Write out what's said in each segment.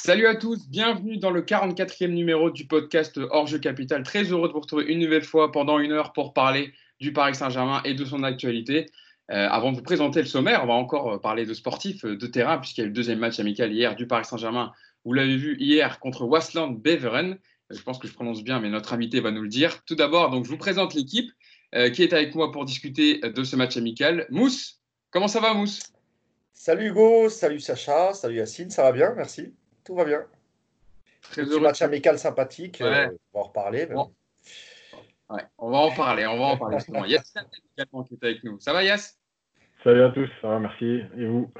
Salut à tous, bienvenue dans le 44e numéro du podcast Hors Jeu Capital. Très heureux de vous retrouver une nouvelle fois pendant une heure pour parler du Paris Saint-Germain et de son actualité. Euh, avant de vous présenter le sommaire, on va encore euh, parler de sportifs euh, de terrain, puisqu'il y a eu le deuxième match amical hier du Paris Saint-Germain. Vous l'avez vu hier contre Wasland Beveren. Je pense que je prononce bien, mais notre invité va nous le dire. Tout d'abord, donc, je vous présente l'équipe qui est avec moi pour discuter de ce match amical. Mousse, comment ça va, Mousse? Salut Hugo, salut Sacha, salut Yacine, ça va bien, merci tout va bien. Très Petit match amical sympathique, euh, on va en reparler. on va en parler, on va en parler. Yass également qui est avec nous. Ça va Yass Salut à tous, ça va, merci. Et vous?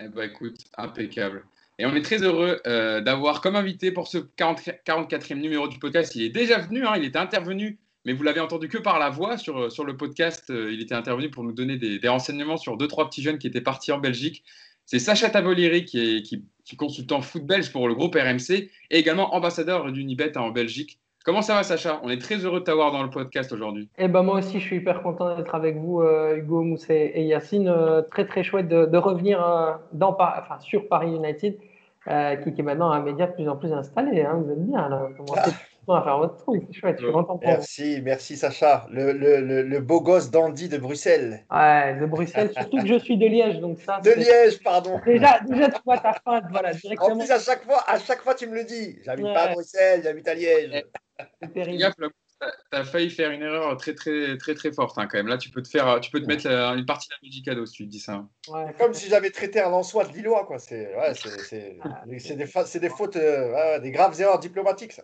Eh ben écoute, impeccable. Et on est très heureux euh, d'avoir comme invité pour ce 44e numéro du podcast. Il est déjà venu, hein, il était intervenu, mais vous l'avez entendu que par la voix sur, sur le podcast. Euh, il était intervenu pour nous donner des, des renseignements sur deux, trois petits jeunes qui étaient partis en Belgique. C'est Sacha Tavolieri qui est, consultant foot belge pour le groupe RMC et également ambassadeur d'Unibet en Belgique. Comment ça va Sacha? On est très heureux de t'avoir dans le podcast aujourd'hui. Eh ben moi aussi je suis hyper content d'être avec vous euh, Hugo, Mousset et Yacine. Euh, très très chouette de, revenir euh, sur Paris United qui, est maintenant un média de plus en plus installé. Hein. vous êtes bien à faire votre truc. C'est chouette, Merci, merci Sacha. Le, le, le, beau gosse dandy de Bruxelles. Ouais, de Bruxelles, surtout que je suis de Liège. Donc ça, de Liège, pardon. Déjà, déjà tu vois ta fin, voilà, directement. En plus, à chaque fois, à chaque fois tu me le dis. J'habite pas à Bruxelles, j'habite à Liège. C'est terrible. Tu as failli faire une erreur très très très très forte hein, quand même. Là, tu peux te faire, tu peux te mettre une partie de la musique cadeau si tu te dis ça. Ouais, comme si j'avais traité un Lançois de Lillois, quoi. C'est ouais, c'est ah. des, des, fautes, euh, des graves erreurs diplomatiques, ça.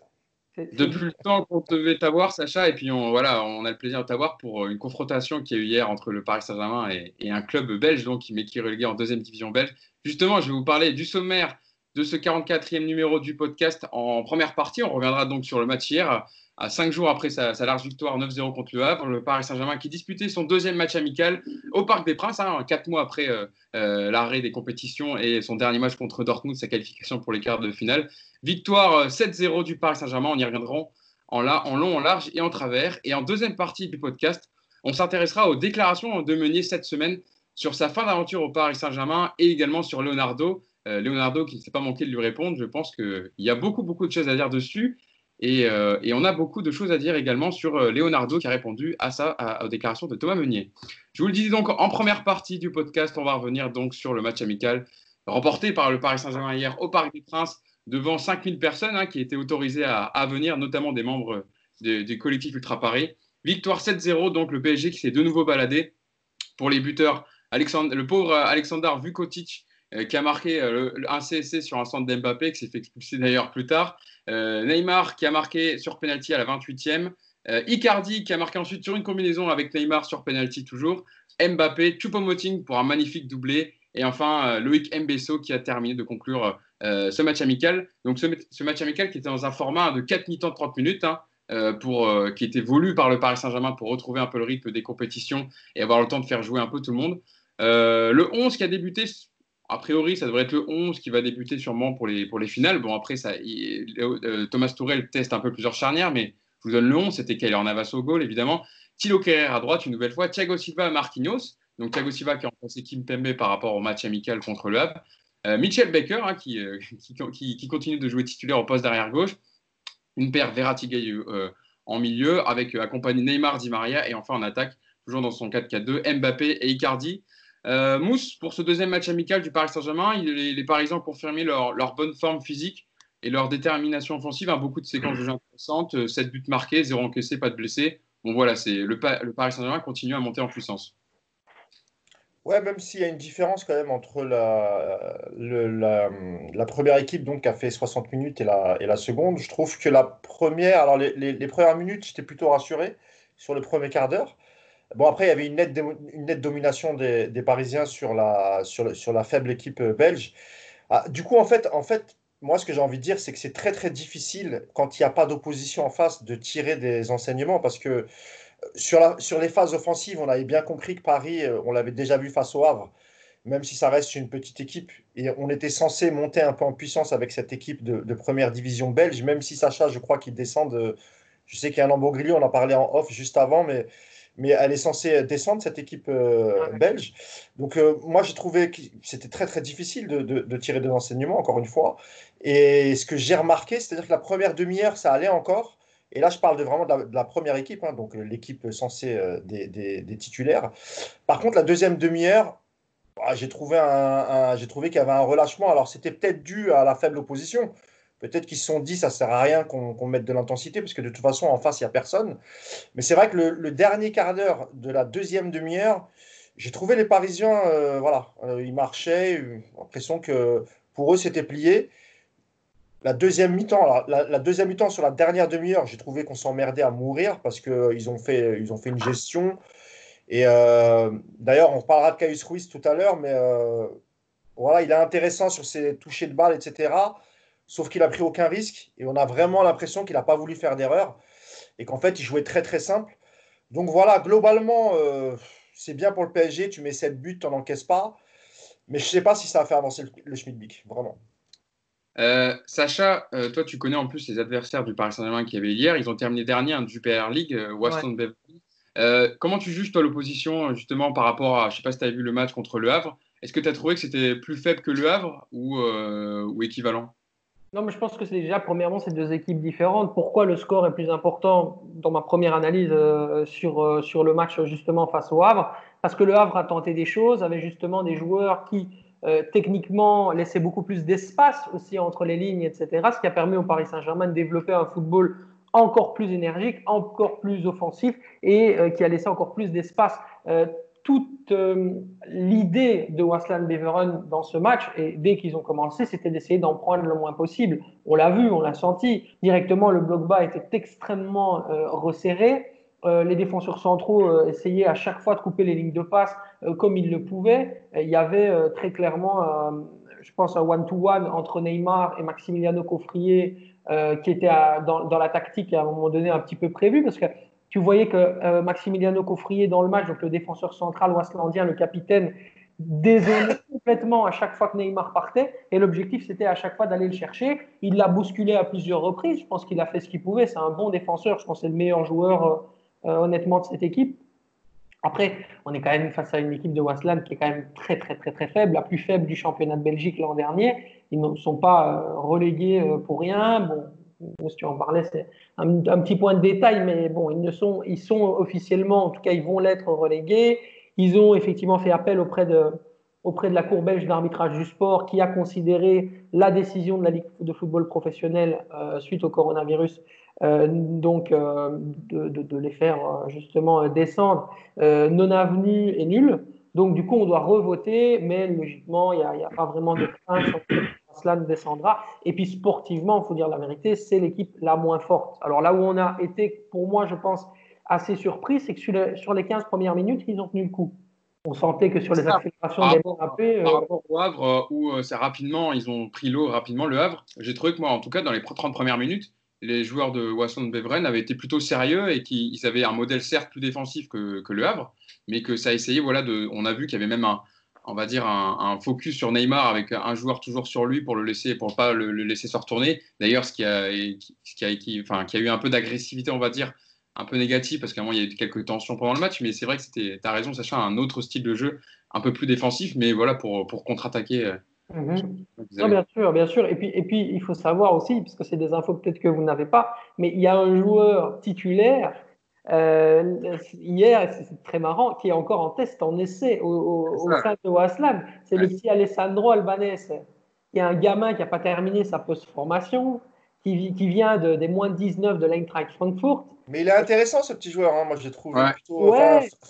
Depuis le temps qu'on devait t'avoir, Sacha, et puis on, voilà, on a le plaisir de t'avoir pour euh, une confrontation qui a eu hier entre le Paris Saint-Germain et, un club belge, donc, mais qui est relégué en deuxième division belge. Justement, je vais vous parler du sommaire de ce 44e numéro du podcast en première partie. On reviendra donc sur le match hier, à cinq jours après sa, large victoire 9-0 contre le Havre, le Paris Saint-Germain qui disputait son deuxième match amical au Parc des Princes, hein, quatre mois après euh, euh, l'arrêt des compétitions et son dernier match contre Dortmund, sa qualification pour les quarts de finale. Victoire 7-0 euh, du Paris Saint-Germain, on y reviendra en, long, en large et en travers. Et en deuxième partie du podcast, on s'intéressera aux déclarations de Meunier cette semaine sur sa fin d'aventure au Paris Saint-Germain et également sur Leonardo. Leonardo qui ne s'est pas manqué de lui répondre, je pense qu'il y a beaucoup, beaucoup de choses à dire dessus. Euh, et, on a beaucoup de choses à dire également sur euh, Leonardo qui a répondu à ça, aux déclarations de Thomas Meunier. Je vous le dis donc en première partie du podcast, on va revenir donc sur le match amical remporté par le Paris Saint-Germain hier au Parc des Princes devant 5000 personnes hein, qui étaient autorisées à, venir, notamment des membres du collectif Ultra Paris. Victoire 7-0, donc le PSG qui s'est de nouveau baladé pour les buteurs. Alexandre, le pauvre Alexander Vukotic euh, qui a marqué euh, un CSC sur un centre d'Mbappé, qui s'est fait expulser d'ailleurs plus tard. Euh, Neymar qui a marqué sur penalty à la 28e. Icardi qui a marqué ensuite sur une combinaison avec Neymar sur penalty toujours. Mbappé, Choupo-Moting pour un magnifique doublé. Et enfin, Loïc Mbesso qui a terminé de conclure ce match amical. Donc ce, match amical qui était dans un format de 4 mi-temps de 30 minutes. Hein, pour, qui était voulu par le Paris Saint-Germain pour retrouver un peu le rythme des compétitions et avoir le temps de faire jouer un peu tout le monde. le 11 qui a débuté a priori, ça devrait être le 11 qui va débuter sûrement pour les, pour les finales. Bon, après, ça, euh, Thomas Tourel teste un peu plusieurs charnières, mais je vous donne le 11. C'était Kyler Navas au goal, évidemment. Thilo Kerrer à droite, une nouvelle fois. Thiago Silva, Marquinhos. Donc, Thiago Silva qui a remplacé Kim Pembe par rapport au match amical contre le Havre. Euh, Mitchell Baker, hein, euh, qui, continue de jouer titulaire au poste d'arrière gauche. Une paire Verratti en milieu, avec accompagné Neymar, Di Maria. Et enfin, en attaque, toujours dans son 4-4-2, Mbappé et Icardi. Euh, Mousse, pour ce deuxième match amical du Paris Saint-Germain, les, les, Parisiens ont confirmé leur, bonne forme physique et leur détermination offensive. Beaucoup de séquences de jeu intéressantes, 7 euh, buts marqués, 0 encaissé, pas de blessés. Bon voilà, c'est le, Paris Saint-Germain continue à monter en puissance. Ouais, même s'il y a une différence quand même entre la, la, première équipe donc, qui a fait 60 minutes et la, et la seconde, je trouve que la première, alors les, les premières minutes, j'étais plutôt rassuré sur le premier quart d'heure. Bon, après, il y avait une nette, une nette domination des, Parisiens sur la, sur, sur, la faible équipe euh, belge. Ah, du coup, en fait, en fait, moi, ce que j'ai envie de dire, c'est que c'est très, très difficile, quand il n'y a pas d'opposition en face, de tirer des enseignements parce que sur, la, sur les phases offensives, on avait bien compris que Paris, euh, on l'avait déjà vu face au Havre, même si ça reste une petite équipe, et on était censé monter un peu en puissance avec cette équipe de, de première division belge, même si Sacha, je crois qu'il descend de. Je sais qu'il y a un Lamborghini, on en parlait en off juste avant, mais mais elle est censée descendre, cette équipe belge. Donc moi, j'ai trouvé que c'était très très difficile de, de, tirer des enseignements, encore une fois. Et ce que j'ai remarqué, c'est-à-dire que la première demi-heure, ça allait encore. Et là, je parle de vraiment de la, première équipe, hein, donc l'équipe censée des, des, titulaires. Par contre, la deuxième demi-heure, ah, j'ai trouvé, qu'il y avait un relâchement. Alors, c'était peut-être dû à la faible opposition. Peut-être qu'ils se sont dit, ça ne sert à rien qu'on mette de l'intensité, parce que de toute façon, en face, il n'y a personne. Mais c'est vrai que le, dernier quart d'heure de la deuxième demi-heure, j'ai trouvé les Parisiens, euh, voilà, euh, ils marchaient, l'impression que pour eux, c'était plié. La deuxième mi-temps, la, deuxième mi-temps sur la dernière demi-heure, j'ai trouvé qu'on s'emmerdait à mourir parce qu'ils ont, fait, ils ont fait une gestion. Et euh, d'ailleurs, on parlera de Caius Ruiz tout à l'heure, mais euh, voilà, il est intéressant sur ses touchés de balle, etc. Sauf qu'il n'a pris aucun risque et on a vraiment l'impression qu'il n'a pas voulu faire d'erreur et qu'en fait, il jouait très très simple. Donc voilà, globalement, euh, c'est bien pour le PSG. Tu mets 7 buts, tu n'en encaisses pas. Mais je ne sais pas si ça va faire avancer le, le Schmidt-Bic, vraiment. Sacha, toi, tu connais en plus les adversaires du Paris Saint-Germain qui avaient hier. Ils ont terminé dernier du PR League, Waston ouais. Euh, comment tu juges, toi, l'opposition, justement, par rapport à, je ne sais pas si tu as vu le match contre Le Havre, est-ce que tu as trouvé que c'était plus faible que Le Havre ou, euh, ou équivalent? Non, mais je pense que c'est déjà, premièrement, c'est deux équipes différentes. Pourquoi le score est plus important dans ma première analyse euh, sur, sur le match, justement, face au Havre? Parce que Le Havre a tenté des choses, avait justement des joueurs qui, techniquement, laissaient beaucoup plus d'espace aussi entre les lignes, etc. Ce qui a permis au Paris Saint-Germain de développer un football encore plus énergique, encore plus offensif et euh, qui a laissé encore plus d'espace. Euh, toute euh, l'idée de Waslan Beveren dans ce match, et dès qu'ils ont commencé, c'était d'essayer d'en prendre le moins possible. On l'a vu, on l'a senti. Directement, le bloc bas était extrêmement resserré. Les défenseurs centraux essayaient à chaque fois de couper les lignes de passe comme ils le pouvaient. il y avait très clairement, je pense, un one-to-one entre Neymar et Maximiliano Coffrier euh, qui était dans, la tactique à un moment donné un petit peu prévu parce que tu voyais que euh, Maximiliano Coffrier dans le match, donc le défenseur central ouaslandien, le capitaine, désolé complètement à chaque fois que Neymar partait et l'objectif c'était à chaque fois d'aller le chercher. Il l'a bousculé à plusieurs reprises, je pense qu'il a fait ce qu'il pouvait, c'est un bon défenseur, je pense que c'est le meilleur joueur euh, honnêtement de cette équipe. Après, on est quand même face à une équipe de Wasland qui est quand même très très très très faible, la plus faible du championnat de Belgique l'an dernier ils ne sont pas euh, relégués euh, pour rien. Bon, si tu en parlais, c'est un, petit point de détail, mais bon, ils, ne sont, ils sont officiellement, en tout cas, ils vont l'être relégués. Ils ont effectivement fait appel auprès de, auprès de la Cour belge d'arbitrage du sport qui a considéré la décision de la Ligue de football professionnel euh, suite au coronavirus, donc de, de, les faire justement descendre non avenue et nul. Donc du coup, on doit revoter, mais logiquement, il n'y a, pas vraiment de crainte sur cela descendra. Et puis sportivement, il faut dire la vérité, c'est l'équipe la moins forte. Alors là où on a été, pour moi, je pense, assez surpris, c'est que sur, les 15 premières minutes, ils ont tenu le coup. On sentait que sur les accélérations des Mbappé. Par euh, rapport au Havre, euh, où euh, c'est rapidement, ils ont pris l'eau rapidement, le Havre, j'ai trouvé que moi, en tout cas, dans les 30 premières minutes, les joueurs de Wasson Beveren avaient été plutôt sérieux et qu'ils avaient un modèle certes plus défensif que, que, le Havre, mais que ça a essayé, voilà, de, on a vu qu'il y avait même un, on va dire, un, focus sur Neymar avec un joueur toujours sur lui pour le laisser, pour pas le, laisser se retourner. D'ailleurs, ce qui a, qui a, qui, enfin, qui a eu un peu d'agressivité, on va dire, un peu négative parce qu'à un moment, il y a eu quelques tensions pendant le match, mais c'est vrai que c'était, tu as raison, Sacha, un autre style de jeu un peu plus défensif, mais voilà, pour, pour contre-attaquer. Euh, mhm. bien sûr, bien sûr. Et puis, et puis, il faut savoir aussi, puisque c'est des infos peut-être que vous n'avez pas, mais il y a un joueur titulaire euh, hier, c'est très marrant, qui est encore en test, en essai au, au, sein de Waslam. C'est le petit Alessandro Albanese, qui est un gamin qui n'a pas terminé sa post-formation, qui, qui, vient de, des moins de 19 de l'Eintracht Frankfurt. Mais il est intéressant ce petit joueur, hein. moi je trouve plutôt.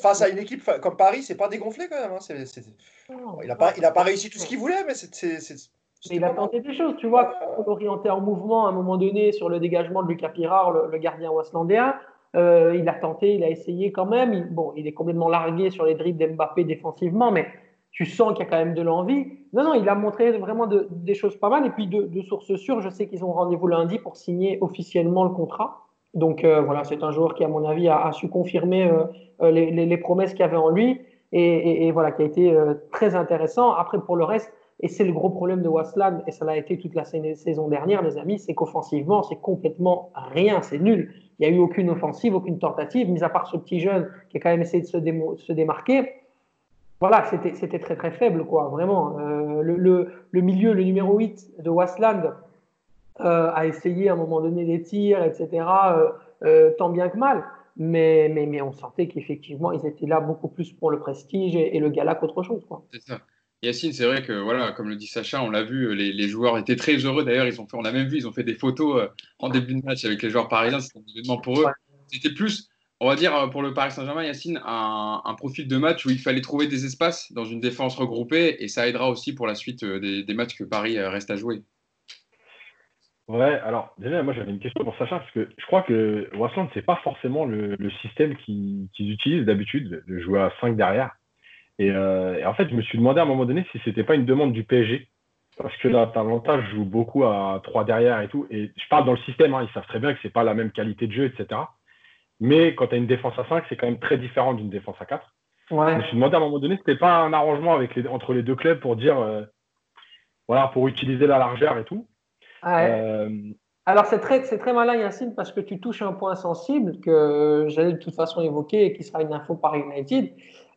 face à une équipe comme Paris, c'est pas dégonflé quand même. Hein. Il n'a pas, il a pas réussi tout ce qu'il voulait, mais c'est. il a tenté des choses, tu vois, on orienté en mouvement à un moment donné sur le dégagement de Lucas Pirard, le, le gardien waslandéen. Euh, il a tenté, il a essayé quand même. Il, bon, il est complètement largué sur les dribbles d'Mbappé défensivement, mais tu sens qu'il y a quand même de l'envie. Non, non, il a montré vraiment des choses pas mal. Et puis, de, de sources sûres, je sais qu'ils ont rendez-vous lundi pour signer officiellement le contrat. Donc, euh, voilà, c'est un joueur qui, à mon avis, a, su confirmer euh, les, les, les, promesses qu'il y avait en lui et, et, et, voilà, qui a été très intéressant. Après, pour le reste, Et c'est le gros problème de Wasland, et ça l'a été toute la saison dernière, les amis, c'est qu'offensivement, c'est complètement rien, c'est nul. Il n'y a eu aucune offensive, aucune tentative, mis à part ce petit jeune qui a quand même essayé de se, démarquer. Voilà, c'était très très faible, quoi, vraiment. Euh, le, milieu, le numéro 8 de Wasland euh, a essayé à un moment donné des tirs, etc., euh, tant bien que mal. Mais, mais, mais on sentait qu'effectivement, ils étaient là beaucoup plus pour le prestige et, le gala qu'autre chose. C'est ça. Yacine, c'est vrai que, voilà, comme le dit Sacha, on l'a vu, les, joueurs étaient très heureux. D'ailleurs, ils ont fait, on a même vu, ils ont fait des photos euh, en début de match avec les joueurs parisiens. C'était un événement pour eux. C'était plus, on va dire, pour le Paris Saint-Germain, Yacine, un, profil de match où il fallait trouver des espaces dans une défense regroupée et ça aidera aussi pour la suite euh, des, matchs que Paris euh, reste à jouer. Ouais, alors déjà, moi j'avais une question pour Sacha, parce que je crois que Wasland, c'est pas forcément le, système qu'ils utilisent d'habitude, de jouer à 5 derrière. Euh, et, en fait, je me suis demandé à un moment donné si c'était pas une demande du PSG. Parce que là, je joue beaucoup à 3 derrière et tout. Et je parle dans le système, hein, ils savent très bien que c'est pas la même qualité de jeu, etc. Mais quand tu as une défense à 5, c'est quand même très différent d'une défense à 4. Ouais. Je me suis demandé à un moment donné si c'était pas un arrangement avec les, entre les deux clubs pour dire, euh, voilà, pour utiliser la largeur et tout. Euh, Alors, c'est très, malin, Yacine, parce que tu touches un point sensible que j'allais de toute façon évoquer et qui sera une info par United.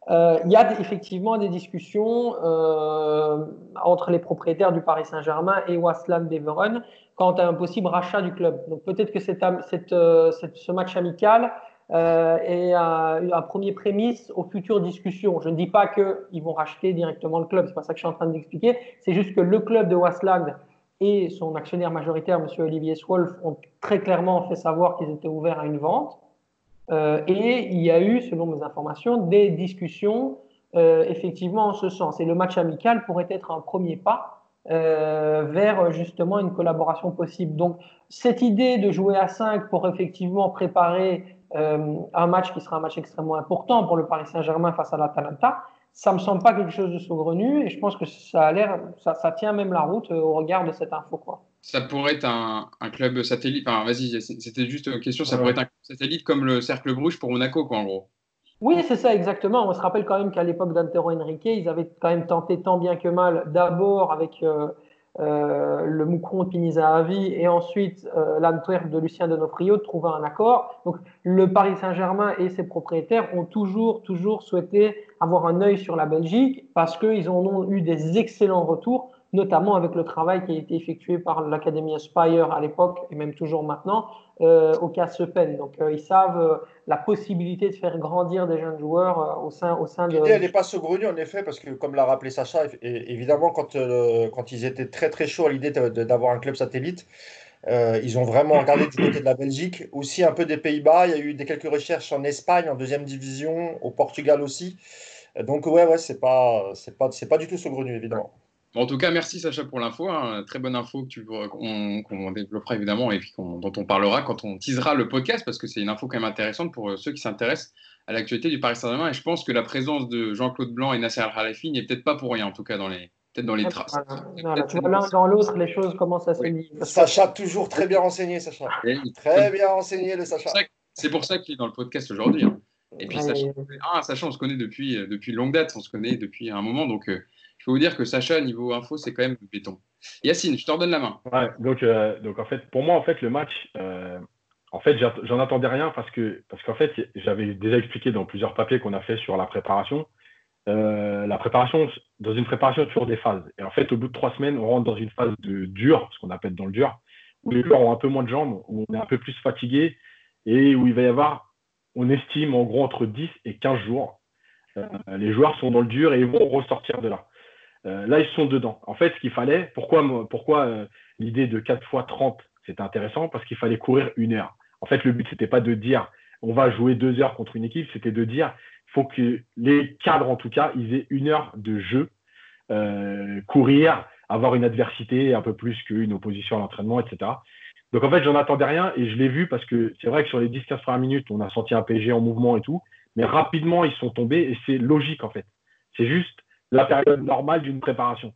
Euh, il y a effectivement des discussions euh, entre les propriétaires du Paris Saint-Germain et Wasland Beveren quant à un possible rachat du club. Donc peut-être que ce match amical est un, un, premier prémisse aux futures discussions. Je ne dis pas qu'ils vont racheter directement le club, c'est pas ça que je suis en train d'expliquer. C'est juste que le club de Wasland et son actionnaire majoritaire, M. Olivier Swolf, ont très clairement fait savoir qu'ils étaient ouverts à une vente. Euh, et il y a eu, selon mes informations, des discussions euh, effectivement en ce sens. Et le match amical pourrait être un premier pas euh, vers justement une collaboration possible. Donc cette idée de jouer à 5 pour effectivement préparer un match qui sera un match extrêmement important pour le Paris Saint-Germain face à l'Atalanta, ça me semble pas quelque chose de saugrenu et je pense que ça a l'air, ça, ça, tient même la route euh, au regard de cette info. Quoi. Ça pourrait être un, un club satellite, enfin vas-y, c'était juste une question, ça pourrait être un club satellite comme le Cercle Bruges pour Monaco, quoi, en gros. Oui, c'est ça, exactement. On se rappelle quand même qu'à l'époque d'Antero Henrique, ils avaient quand même tenté tant bien que mal, d'abord avec euh, euh, le Moucron de Pinizahavi et ensuite euh, l'Antwerp de Lucien Donofrio de trouver un accord. Donc le Paris Saint-Germain et ses propriétaires ont toujours, toujours souhaité avoir un œil sur la Belgique parce qu'ils en ont eu des excellents retours notamment avec le travail qui a été effectué par l'Académie Aspire à l'époque et même toujours maintenant euh, au cas Sepen. Donc euh, ils savent euh, la possibilité de faire grandir des jeunes joueurs au sein, au sein de. L'idée, elle n'est pas saugrenue en effet, parce que comme l'a rappelé Sacha, évidemment, quand, quand ils étaient très très chauds à l'idée d'avoir un club satellite, ils ont vraiment regardé du côté de la Belgique, aussi un peu des Pays-Bas. Il y a eu des, quelques recherches en Espagne, en deuxième division, au Portugal aussi. Donc ouais, ouais, c'est pas, c'est pas, c'est pas du tout saugrenu évidemment en tout cas, merci Sacha pour l'info. Hein. Très bonne info qu'on développera évidemment et puis dont on parlera quand on teasera le podcast parce que c'est une info quand même intéressante pour euh, ceux qui s'intéressent à l'actualité du Paris Saint-Germain. Et je pense que la présence de Jean-Claude Blanc et Nasser Al-Khalafi n'est peut-être pas pour rien, en tout cas dans les, peut-être dans les traces. l'un dans l'autre, les choses commencent à se oui. Sacha, toujours très bien renseigné, Sacha. très bien renseigné, le Sacha. C'est pour ça qu'il est dans le podcast aujourd'hui. Hein. Et puis, Sacha, ah, Sacha, on se connaît depuis, euh, depuis longue date, on se connaît depuis un moment. Donc, euh, peux vous dire que Sacha, niveau info, c'est quand même béton. Yacine, je te redonne la main. Donc, euh, donc, en fait, pour moi, en fait, le match, euh, en fait, j'en attendais rien parce que parce qu'en fait, j'avais déjà expliqué dans plusieurs papiers qu'on a fait sur la préparation. Euh, la préparation, dans une préparation, il y a toujours des phases. Et en fait, au bout de trois semaines, on rentre dans une phase de dur, ce qu'on appelle dans le dur, où les joueurs ont un peu moins de jambes, où on est un peu plus fatigué et où il va y avoir, on estime en gros entre 10 et 15 jours. les joueurs sont dans le dur et ils vont ressortir de là. Euh, là, ils sont dedans. En fait, ce qu'il fallait, pourquoi, euh, l'idée de 4 fois 30, c'était intéressant? Parce qu'il fallait courir une heure. En fait, le but, c'était pas de dire on va jouer deux heures contre une équipe, c'était de dire il faut que les cadres, en tout cas, ils aient une heure de jeu, euh, courir, avoir une adversité un peu plus qu'une opposition à l'entraînement, etc. Donc en fait, j'en attendais rien et je l'ai vu parce que c'est vrai que sur les 10-15 premières minutes, on a senti un PSG en mouvement et tout, mais rapidement, ils sont tombés et c'est logique en fait. C'est juste la période normale d'une préparation.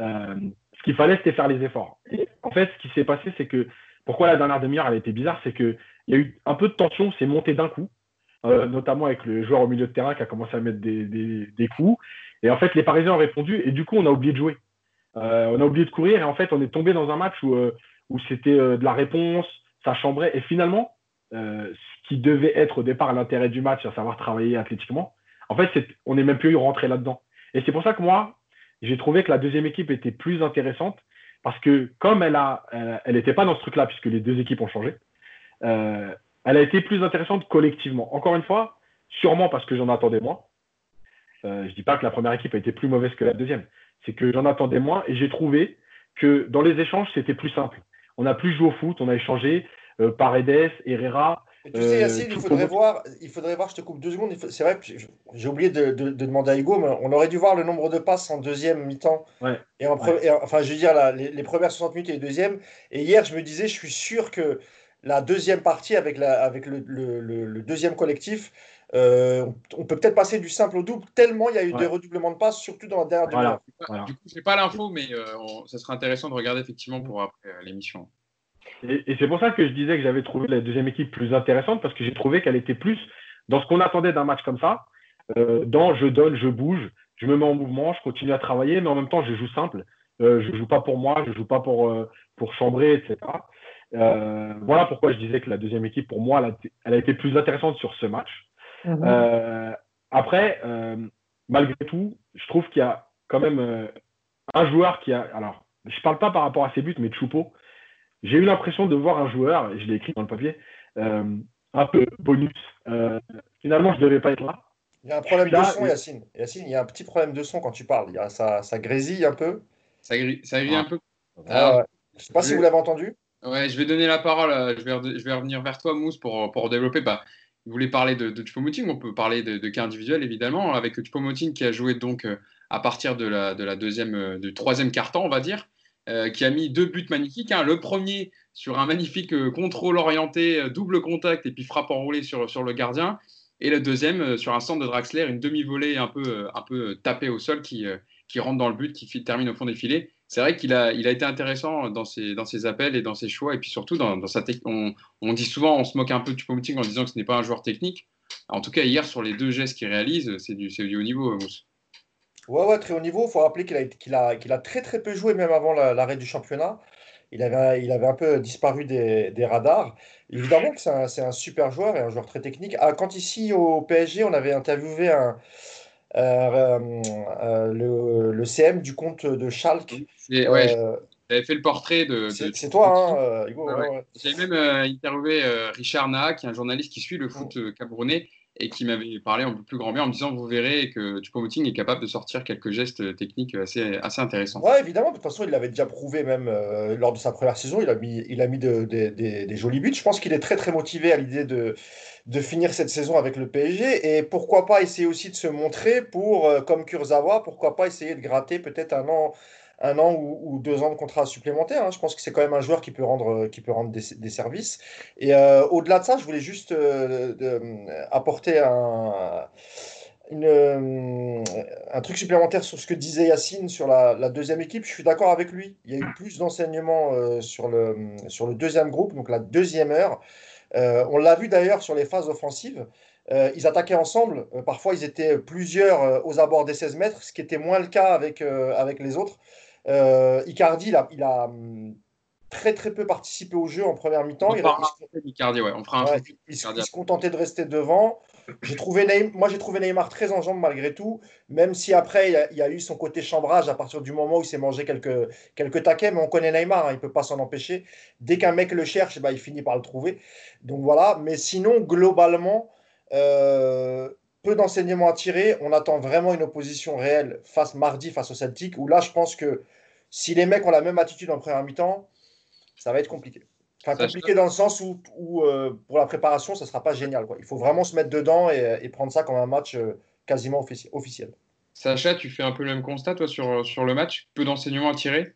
Euh, ce qu'il fallait, c'était faire les efforts. En fait, ce qui s'est passé, c'est que pourquoi la dernière demi-heure elle était bizarre, c'est qu'il y a eu un peu de tension, c'est monté d'un coup, euh, notamment avec le joueur au milieu de terrain qui a commencé à mettre des, des, coups. Et en fait, les Parisiens ont répondu et du coup, on a oublié de jouer. on a oublié de courir et en fait, on est tombé dans un match où, où c'était de la réponse, ça chambrait. Et finalement, ce qui devait être au départ l'intérêt du match, à savoir travailler athlétiquement, en fait, on n'est même plus rentré là-dedans. Et c'est pour ça que moi, j'ai trouvé que la deuxième équipe était plus intéressante parce que comme elle a, elle n'était pas dans ce truc-là puisque les deux équipes ont changé, euh, elle a été plus intéressante collectivement. Encore une fois, sûrement parce que j'en attendais moins. Euh, je dis pas que la première équipe a été plus mauvaise que la deuxième, c'est que j'en attendais moins et j'ai trouvé que dans les échanges c'était plus simple. On a plus joué au foot, on a échangé euh, Paredes, Herrera, tu sais, Yacine, il faudrait, voir, il faudrait voir, je te coupe deux secondes, c'est vrai, j'ai oublié de, demander à Hugo, mais on aurait dû voir le nombre de passes en deuxième mi-temps. Et, en enfin, je veux dire, les, premières 60 minutes et les deuxièmes. Et hier, je me disais, je suis sûr que la deuxième partie avec, la, avec le, le, deuxième collectif, euh, on peut peut-être passer du simple au double, tellement il y a eu des redoublements de passes, surtout dans la dernière demi Du coup, je n'ai pas l'info, mais euh, ça serait intéressant de regarder effectivement pour après euh, l'émission. Et, c'est pour ça que je disais que j'avais trouvé la deuxième équipe plus intéressante parce que j'ai trouvé qu'elle était plus dans ce qu'on attendait d'un match comme ça, euh, dans je donne, je bouge, je me mets en mouvement, je continue à travailler, mais en même temps je joue simple. Euh, je ne joue pas pour moi, je ne joue pas pour, euh, pour chambrer, etc. voilà pourquoi je disais que la deuxième équipe, pour moi, elle a, été plus intéressante sur ce match. Mhm. après, malgré tout, je trouve qu'il y a quand même un joueur qui a. Alors, je ne parle pas par rapport à ses buts, mais Choupo, j'ai eu l'impression de voir un joueur, et je l'ai écrit dans le papier, euh, un peu bonus. Euh, finalement, je ne devais pas être là. Il y a un problème de son, Yacine. Yacine, il y a un petit problème de son quand tu parles. Il y a, ça, ça grésille un peu. Ça, grésille un peu. Ah, je ne sais pas si vous l'avez entendu. Ouais, je vais donner la parole. Je vais, je vais revenir vers toi, Mousse, pour, pour développer. Bah, vous voulez parler de, de Choupo-Moting, on peut parler de, de, cas individuels, évidemment, avec Choupo-Moting qui a joué donc euh, à partir de la, de la deuxième, du troisième quart-temps, on va dire. Euh, qui a mis deux buts magnifiques. Hein. Le premier sur un magnifique euh, contrôle orienté, euh, double contact et puis frappe enroulée sur, sur le gardien. Et le deuxième sur un centre de Draxler, une demi-volée un peu, un peu tapée au sol qui, qui rentre dans le but, qui termine au fond des filets. C'est vrai qu'il a, il a été intéressant dans ses, dans ses appels et dans ses choix. Et puis surtout, dans, sa on, on, dit souvent, on se moque un peu de Choupo-Moting en disant que ce n'est pas un joueur technique. En tout cas, hier, sur les deux gestes qu'il réalise, c'est du, du haut niveau, Mousse. Ouais, ouais, très haut niveau. Il faut rappeler qu'il a, qu'il a, qu'il a très très peu joué, même avant l'arrêt du championnat. Il avait, il avait un peu disparu des, des radars. Évidemment que c'est un, c'est un, super joueur et un joueur très technique. Ah, quand ici au PSG, on avait interviewé un, euh, euh, le, le, CM du compte de Schalke. Ouais, euh, j'avais fait le portrait de. C'est, toi, hein, Hugo. J'avais même interviewé Richard Na, qui est un journaliste qui suit le foot mm. camerounais et qui m'avait parlé en plus grand bien en me disant vous verrez que Choupo-Moting est capable de sortir quelques gestes techniques assez, assez intéressants. Ouais, évidemment, de toute façon, il l'avait déjà prouvé même euh, lors de sa première saison. Il a mis, il a mis de, des jolis buts. Je pense qu'il est très très motivé à l'idée de, de finir cette saison avec le PSG et pourquoi pas essayer aussi de se montrer pour, euh, comme Kurzawa, pourquoi pas essayer de gratter peut-être un an un an ou, deux ans de contrat supplémentaire. Hein. Je pense que c'est quand même un joueur qui peut rendre, qui peut rendre des, services. Et euh, au-delà de ça, je voulais juste euh, apporter un, un truc supplémentaire sur ce que disait Yacine sur la, deuxième équipe. Je suis d'accord avec lui. Il y a eu plus d'enseignements euh, sur, le, sur le deuxième groupe, donc la deuxième heure. on l'a vu d'ailleurs sur les phases offensives. ils attaquaient ensemble. parfois, ils étaient plusieurs aux abords des 16 mètres, ce qui était moins le cas avec, avec les autres. Euh, Icardi, il a, il a, hum, très très peu participé au jeu en première mi-temps. Il, Icardi, ouais. on fera un il, se contentait de rester devant. J'ai trouvé Neymar, moi j'ai trouvé Neymar très en jambes malgré tout, même si après il y, a, eu son côté chambrage à partir du moment où il s'est mangé quelques, quelques taquets, mais on connaît Neymar, hein, il ne peut pas s'en empêcher. Dès qu'un mec le cherche, bah, il finit par le trouver. Donc voilà, mais sinon globalement, euh, peu d'enseignements à tirer. On attend vraiment une opposition réelle face mardi face au Celtic, où là, je pense que si les mecs ont la même attitude en première mi-temps, ça va être compliqué. Enfin, compliqué dans le sens où, euh, pour la préparation, ça ne sera pas génial. Quoi. Il faut vraiment se mettre dedans et, prendre ça comme un match euh, quasiment officiel. Sacha, tu fais un peu le même constat, toi, sur, sur le match? Peu d'enseignements à tirer?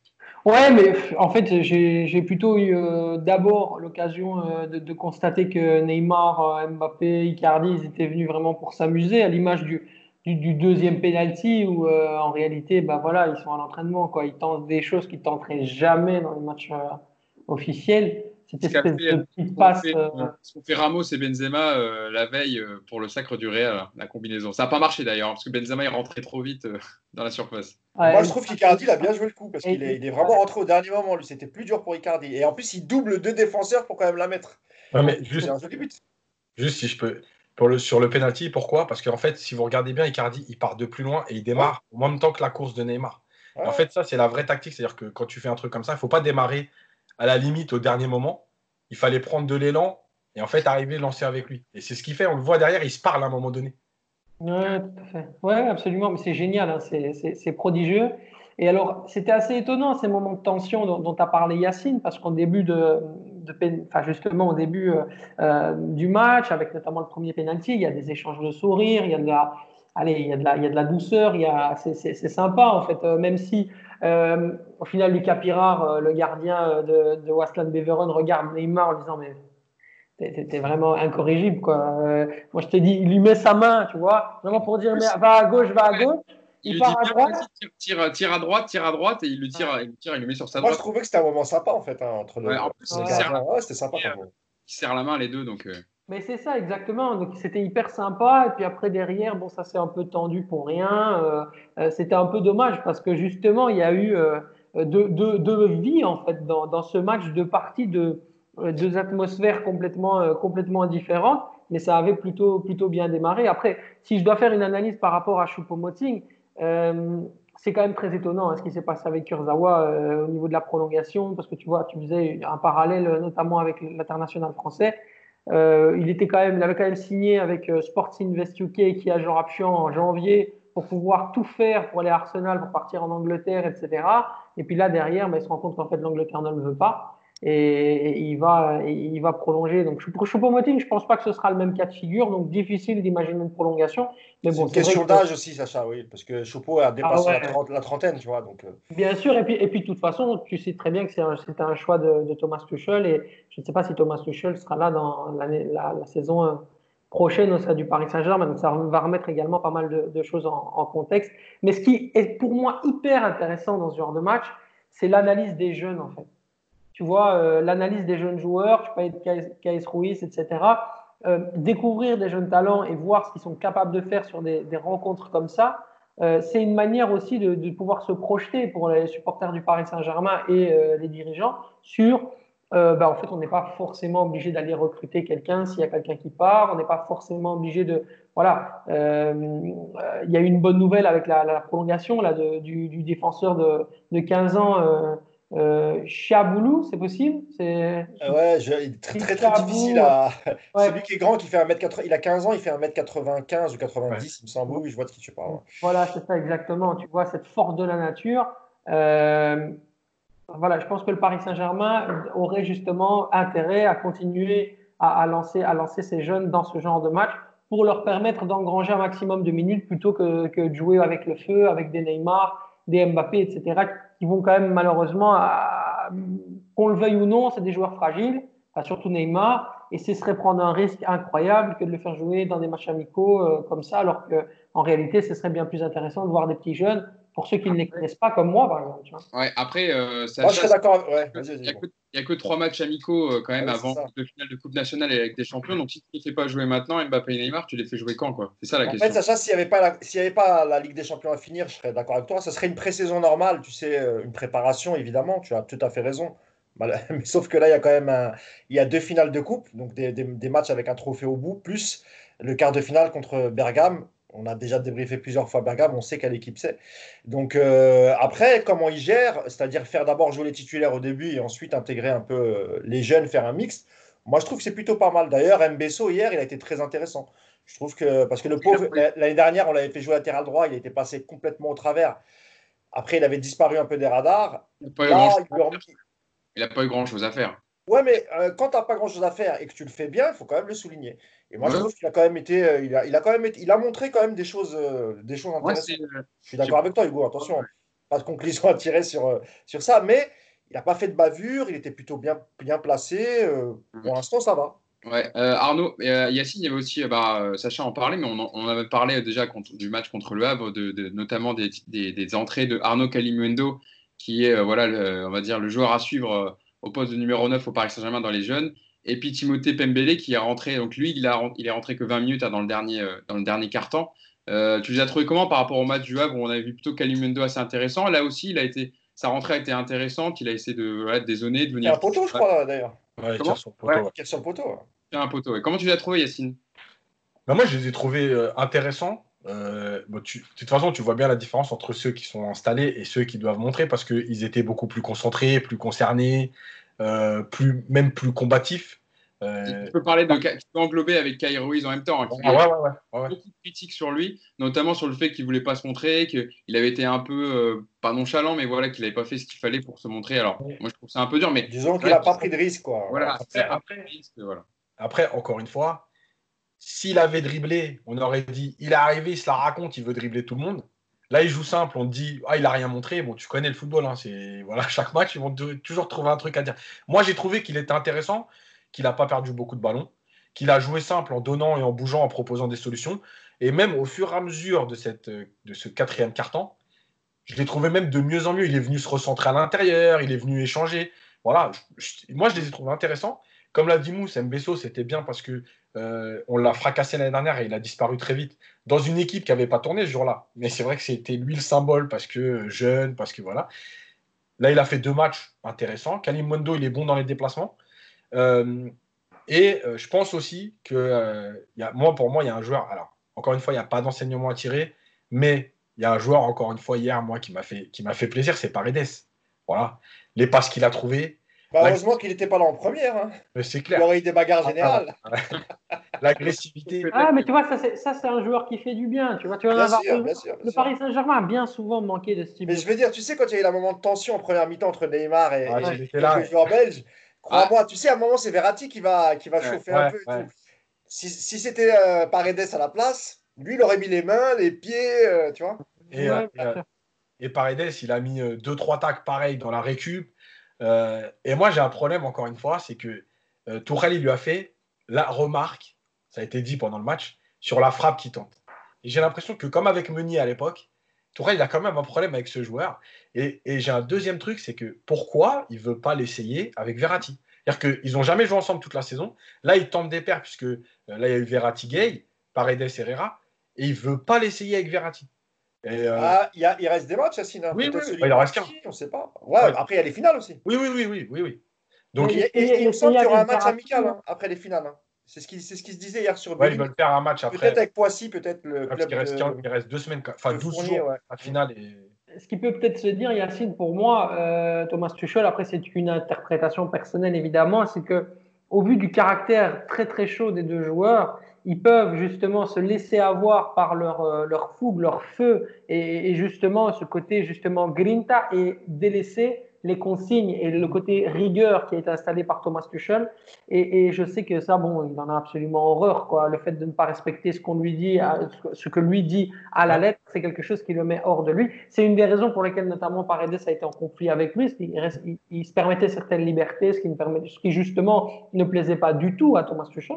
Ouais, mais en fait, j'ai plutôt eu euh, d'abord l'occasion euh, de, constater que Neymar, euh, Mbappé, Icardi, ils étaient venus vraiment pour s'amuser, à l'image du, deuxième penalty où en réalité, bah voilà, ils sont à l'entraînement, quoi. Ils tentent des choses qu'ils tenteraient jamais dans les matchs officiels. Cette espèce de petite passe. Ce qu'on fait, Ramos et Benzema la veille pour le sacre du Real, la combinaison. Ça n'a pas marché d'ailleurs, parce que Benzema est rentré trop vite dans la surface. Moi, je trouve qu'Icardi a bien joué le coup, parce qu'il est, il est, vraiment rentré au dernier moment. Lui, c'était plus dur pour Icardi. Et en plus, il double deux défenseurs pour quand même la mettre. mais juste, un joli but. Juste si je peux. Pour le, sur le penalty, pourquoi? Parce qu'en fait, si vous regardez bien, Icardi, il part de plus loin et il démarre en même temps que la course de Neymar. En fait, ça, c'est la vraie tactique. C'est-à-dire que quand tu fais un truc comme ça, il ne faut pas démarrer à la limite au dernier moment. Il fallait prendre de l'élan et en fait arriver à lancer avec lui. Et c'est ce qu'il fait. On le voit derrière, il se parle à un moment donné. Fait. Ouais, absolument. Mais c'est génial. Hein. C'est prodigieux. Et alors, c'était assez étonnant ces moments de tension dont, tu as parlé Yacine, parce qu'en début de, enfin justement au début euh, euh, du match, avec notamment le premier penalty, il y a des échanges de sourires, il y a de la, allez, il y a de la, il y a de la douceur, a, c'est, sympa en fait, euh, même si au final Lucas Pirard, le gardien de, de Waslan Beveren, regarde Neymar en disant mais t'es, vraiment incorrigible quoi. moi je te dis, il lui met sa main, tu vois, vraiment pour dire mais va à gauche, va à gauche. Il, part à droite. Tire, tire, à droite, tire à droite, et il le tire, il, tire, il le met sur sa droite. Moi, je trouvais que c'était un moment sympa, en fait, hein, entre le. en plus, ouais, c'était sympa. Euh, il serre la main, les deux, donc. Euh. Mais c'est ça, exactement. Donc, c'était hyper sympa. Et puis après, derrière, bon, ça s'est un peu tendu pour rien. Euh, c'était un peu dommage parce que justement, il y a eu deux, deux, vies, en fait, dans, ce match, deux parties, de, deux atmosphères complètement, complètement différentes. Mais ça avait plutôt, plutôt bien démarré. Après, si je dois faire une analyse par rapport à Choupo-Moting, euh, c'est quand même très étonnant hein, ce qui s'est passé avec Kurzawa euh, au niveau de la prolongation, parce que tu vois, tu faisais un parallèle notamment avec l'international français. Euh, il, était quand même, il avait quand même signé avec Sports Invest UK qui a Jean en janvier pour pouvoir tout faire pour aller à Arsenal, pour partir en Angleterre, etc. Et puis là, derrière, mais il se rend compte qu'en fait, l'Angleterre ne le veut pas et il va, il va prolonger. Donc, pour Choupo-Moting, je pense pas que ce sera le même cas de figure, donc difficile d'imaginer une prolongation. Mais bon, c'est une question d'âge aussi, Sacha, oui, parce que Choupo a dépassé ah la, trentaine, tu vois. Donc... Euh. Bien sûr, et puis, et puis de toute façon, tu sais très bien que c'est un, un, choix de, Thomas Tuchel, et je ne sais pas si Thomas Tuchel sera là dans la, la, saison euh, prochaine au sein du Paris Saint-Germain, donc ça va remettre également pas mal de, de choses en, contexte. Mais ce qui est pour moi hyper intéressant dans ce genre de match, c'est l'analyse des jeunes, en fait tu vois, euh, l'analyse des jeunes joueurs, tu peux être Kais Ruiz, etc. Euh, découvrir des jeunes talents et voir ce qu'ils sont capables de faire sur des, rencontres comme ça, euh, c'est une manière aussi de, pouvoir se projeter pour les supporters du Paris Saint-Germain et les dirigeants sur, bah, en fait, on n'est pas forcément obligé d'aller recruter quelqu'un s'il y a quelqu'un qui part, on n'est pas forcément obligé de, voilà, il y a eu une bonne nouvelle avec la, prolongation là, du, du, défenseur de, de 15 ans. Euh, Chiaboulou, c'est possible? C'est... Euh, ouais, je, il est très très, très difficile à. Ouais. Celui qui est grand, qui fait 1m80, il a 15 ans, il fait 1m95 ou 90, il me semble. Oui, je vois de qui tu parles. Voilà, c'est ça exactement. Tu vois cette force de la nature. Euh, voilà, je pense que le Paris Saint-Germain aurait justement intérêt à continuer à, lancer, à lancer ces jeunes dans ce genre de match pour leur permettre d'engranger un maximum de minutes plutôt que, que de jouer avec le feu, avec des Neymar des Mbappé, etc., qui vont quand même malheureusement, qu'on le veuille ou non, c'est des joueurs fragiles, surtout Neymar, et ce serait prendre un risque incroyable que de le faire jouer dans des matchs amicaux euh, comme ça, alors qu'en réalité, ce serait bien plus intéressant de voir des petits jeunes pour ceux qui ne les connaissent pas, comme moi, par exemple. Tu vois. Ouais, après, euh, ça moi, je serais d'accord. il n'y a, que trois matchs amicaux euh, quand même avant le final de Coupe nationale et avec des champions. Donc, si tu ne les fais pas jouer maintenant, Mbappé et Neymar, tu les fais jouer quand quoi? C'est ça la question. En fait, Sacha, s'il n'y avait, pas la, avait pas la Ligue des champions à finir, je serais d'accord avec toi. Ça serait une pré-saison normale, tu sais, euh, une préparation, évidemment. Tu as tout à fait raison. Mais sauf que là, il y a quand même il y a deux finales de coupe, donc des, des, des matchs avec un trophée au bout, plus le quart de finale contre Bergame on a déjà débriefé plusieurs fois Bergame, on sait quelle équipe c'est. Donc euh, après, comment ils gèrent, c'est-à-dire faire d'abord jouer les titulaires au début et ensuite intégrer un peu euh, les jeunes, faire un mix. Moi, je trouve que c'est plutôt pas mal. D'ailleurs, Mbesso hier, il a été très intéressant. Je trouve que parce que le pauvre l'année dernière, on l'avait fait jouer latéral droit, il était passé complètement au travers. Après, il avait disparu un peu des radars. Il n'a pas, eu grand chose à faire. Ouais, mais euh, quand tu n'as pas grand chose à faire et que tu le fais bien, il faut quand même le souligner. Et moi, je trouve qu'il a quand même été, euh, il, a, il, a, quand même été, il a montré quand même des choses, euh, des choses intéressantes. je suis d'accord avec toi, Hugo. Attention, pas de conclusion à tirer sur, euh, sur ça, mais il n'a pas fait de bavure, il était plutôt bien, bien placé. pour l'instant, ça va. Ouais, Arnaud, Yacine, il y avait aussi, bah, Sacha en parlait, mais on, en, avait parlé déjà contre, du match contre le Havre, de, notamment des, des, des, entrées de Arnaud Calimundo, qui est, voilà, on va dire, le joueur à suivre au poste de numéro 9 au Paris Saint-Germain dans les jeunes. Et puis Timothée Pembele qui est rentré, donc lui, il, a, il est rentré que 20 minutes hein, dans le dernier, dans le dernier quart-temps. tu les as trouvés comment par rapport au match du Havre où on avait vu plutôt Kalimundo assez intéressant? Là aussi, il a été, sa rentrée a été intéressante. Il a essayé de, voilà, de dézonner, de venir. Il y a un poteau, je crois, d'ailleurs. Ouais, il tire sur le poteau. Ouais. sur le poteau. un poteau. Comment tu l'as trouvé, Yacine? Bah, Moi, je les ai trouvés euh, intéressants. Euh, bon, tu, de toute façon, tu vois bien la différence entre ceux qui sont installés et ceux qui doivent montrer parce qu'ils étaient beaucoup plus concentrés, plus concernés, euh, plus, même plus combatifs. Euh... Tu peux parler de, tu peux englober avec Kai Ruiz en même temps. Hein, ouais, ouais, ouais, ouais, Beaucoup de critiques sur lui, notamment sur le fait qu'il voulait pas se montrer, qu'il avait été un peu euh, pas nonchalant, mais voilà qu'il n'avait pas fait ce qu'il fallait pour se montrer. Alors moi je trouve ça un peu dur, mais disons qu'il n'a pas pris de risque, quoi. Voilà. Après, après, risque, voilà. après, encore une fois, s'il avait dribblé, on aurait dit il est arrivé, il se la raconte, il veut dribbler tout le monde. Là, il joue simple, on te dit ah il a rien montré. Bon, tu connais le football, hein, c'est voilà chaque match ils vont toujours trouver un truc à dire. Moi, j'ai trouvé qu'il était intéressant qu'il n'a pas perdu beaucoup de ballons, qu'il a joué simple en donnant et en bougeant, en proposant des solutions. Et même au fur et à mesure de, cette, de ce quatrième carton, je l'ai trouvé même de mieux en mieux. Il est venu se recentrer à l'intérieur, il est venu échanger. Voilà, moi je les ai trouvés intéressants. Comme l'a dit Mousse, Mbesso, c'était bien parce que euh, on l'a fracassé l'année dernière et il a disparu très vite dans une équipe qui n'avait pas tourné ce jour-là. Mais c'est vrai que c'était lui le symbole parce que jeune, parce que voilà. Là, il a fait deux matchs intéressants. Kalim il est bon dans les déplacements. Euh, et euh, je pense aussi que, euh, a, moi, pour moi, il y a un joueur. Alors, encore une fois, il n'y a pas d'enseignement à tirer, mais il y a un joueur, encore une fois, hier, moi, qui m'a fait, fait plaisir, c'est Paredes. Voilà. Les passes qu'il a trouvées. Bah, heureusement qu'il n'était pas là en première. Hein. C'est clair. Il aurait eu des bagarres ah, générales. L'agressivité. Ah, mais tu vois, ça, c'est un joueur qui fait du bien. Tu vois, tu vas bien avoir sûr, bien sûr, bien le Paris Saint-Germain a bien souvent manqué de ce type Mais je veux dire, tu sais, quand il y a eu un moment de tension en première mi-temps entre Neymar et, Ah, et- j'étais et là. le joueur belge, Ah. crois-moi, tu sais, à un moment, c'est Verratti qui va, qui va Ouais, chauffer un peu. et ouais. tout. Si, si c'était euh, Paredes à la place, lui, il aurait mis les mains, les pieds, euh, tu vois. Et, Ouais, euh, euh, et Paredes, il a mis 2-3 tacs pareil dans la récup. Euh, et moi, j'ai un problème, encore une fois, c'est que euh, Tourelle, lui a fait la remarque, ça a été dit pendant le match, sur la frappe qui tente. Et j'ai l'impression que, comme avec Meunier à l'époque, Tourelle, a quand même un problème avec ce joueur. Et, j'ai un deuxième truc, c'est que pourquoi il veut pas l'essayer avec Verratti? C'est-à-dire qu'ils n'ont jamais joué ensemble toute la saison. Là, ils tentent des paires, puisque euh, là, il y a eu Verratti Gay, Paredes Herrera, et il veut pas l'essayer avec Verratti. Et, euh, Ah, il, y a- il reste des matchs, Yacine. hein. Oui. Il en reste qu'un. On ne sait pas. Ouais, Ouais. Après, il y a les finales aussi. Oui, oui, oui, oui, oui, oui. Donc, Et, Et- et- il me semble qu'il y aura un match amical hein. après les finales. hein. C'est ce qui c'est ce qui se disait hier sur ouais, ils veulent faire un match après. Peut-être avec Poissy, peut-être le parce club qu'il reste, de- 15 il reste deux semaines, enfin de 12 Fournier, jours ouais. à la finale. Et... Ce qui peut peut-être se dire, Yacine, pour moi, euh, Thomas Tuchel, après c'est une interprétation personnelle évidemment, c'est que au vu du caractère très très chaud des deux joueurs, ils peuvent justement se laisser avoir par leur, euh, leur fougue, leur feu et, justement ce côté justement grinta et délaisser les consignes et le côté rigueur qui a été installé par Thomas Tuchel. Et, je sais que ça, bon, il en a absolument horreur, quoi. Le fait de ne pas respecter ce qu'on lui dit, ce que lui dit à la lettre, c'est quelque chose qui le met hors de lui. C'est une des raisons pour lesquelles, notamment, Paredes a été en conflit avec lui, il se permettait certaines libertés, ce qui, ne permet, ce qui justement ne plaisait pas du tout à Thomas Tuchel.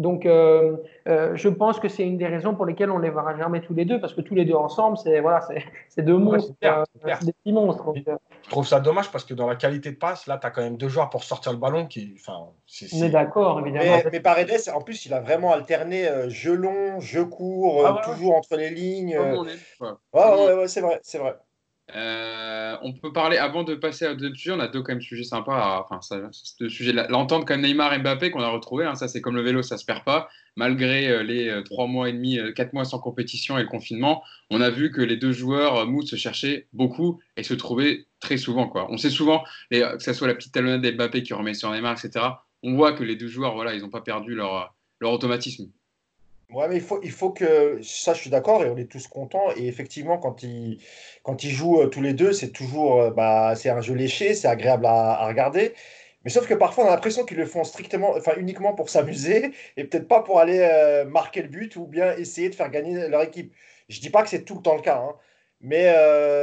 Donc, euh, euh, je pense que c'est une des raisons pour lesquelles on les verra jamais tous les deux, parce que tous les deux ensemble, c'est voilà, c'est deux Ouais, monstres, euh, des petits monstres. Donc, euh, Je trouve ça dommage parce que dans la qualité de passe, là, tu as quand même deux joueurs pour sortir le ballon qui. Enfin, c'est. on est d'accord, évidemment. Mais, mais Paredes, en plus, il a vraiment alterné euh, jeu long, jeu court, Ah euh, toujours entre les lignes. Euh. Ouais, ouais, ouais, ouais, c'est vrai, c'est vrai. Euh, on peut parler, avant de passer à d'autres sujets, on a deux quand même sujets sympas. Enfin, la- L'entente comme Neymar et Mbappé qu'on a retrouvé, hein, ça c'est comme le vélo, ça se perd pas. Malgré euh, les euh, trois mois et demi, quatre mois sans compétition et le confinement, on a vu que les deux joueurs, Mood, se cherchaient beaucoup et se trouvaient très souvent. Quoi. On sait souvent, que ce soit la petite talonnade d'Mbappé qui remet sur Neymar, etc. On voit que les deux joueurs, voilà, ils n'ont pas perdu leur automatisme. Ouais, mais il faut, il faut que. Ça, je suis d'accord et on est tous contents. Et effectivement, quand ils, quand ils jouent euh, tous les deux, c'est toujours. euh, bah, c'est un jeu léché, c'est agréable à, regarder. Mais sauf que parfois, on a l'impression qu'ils le font strictement, enfin uniquement pour s'amuser et peut-être pas pour aller euh, marquer le but ou bien essayer de faire gagner leur équipe. Je dis pas que c'est tout le temps le cas, hein. mais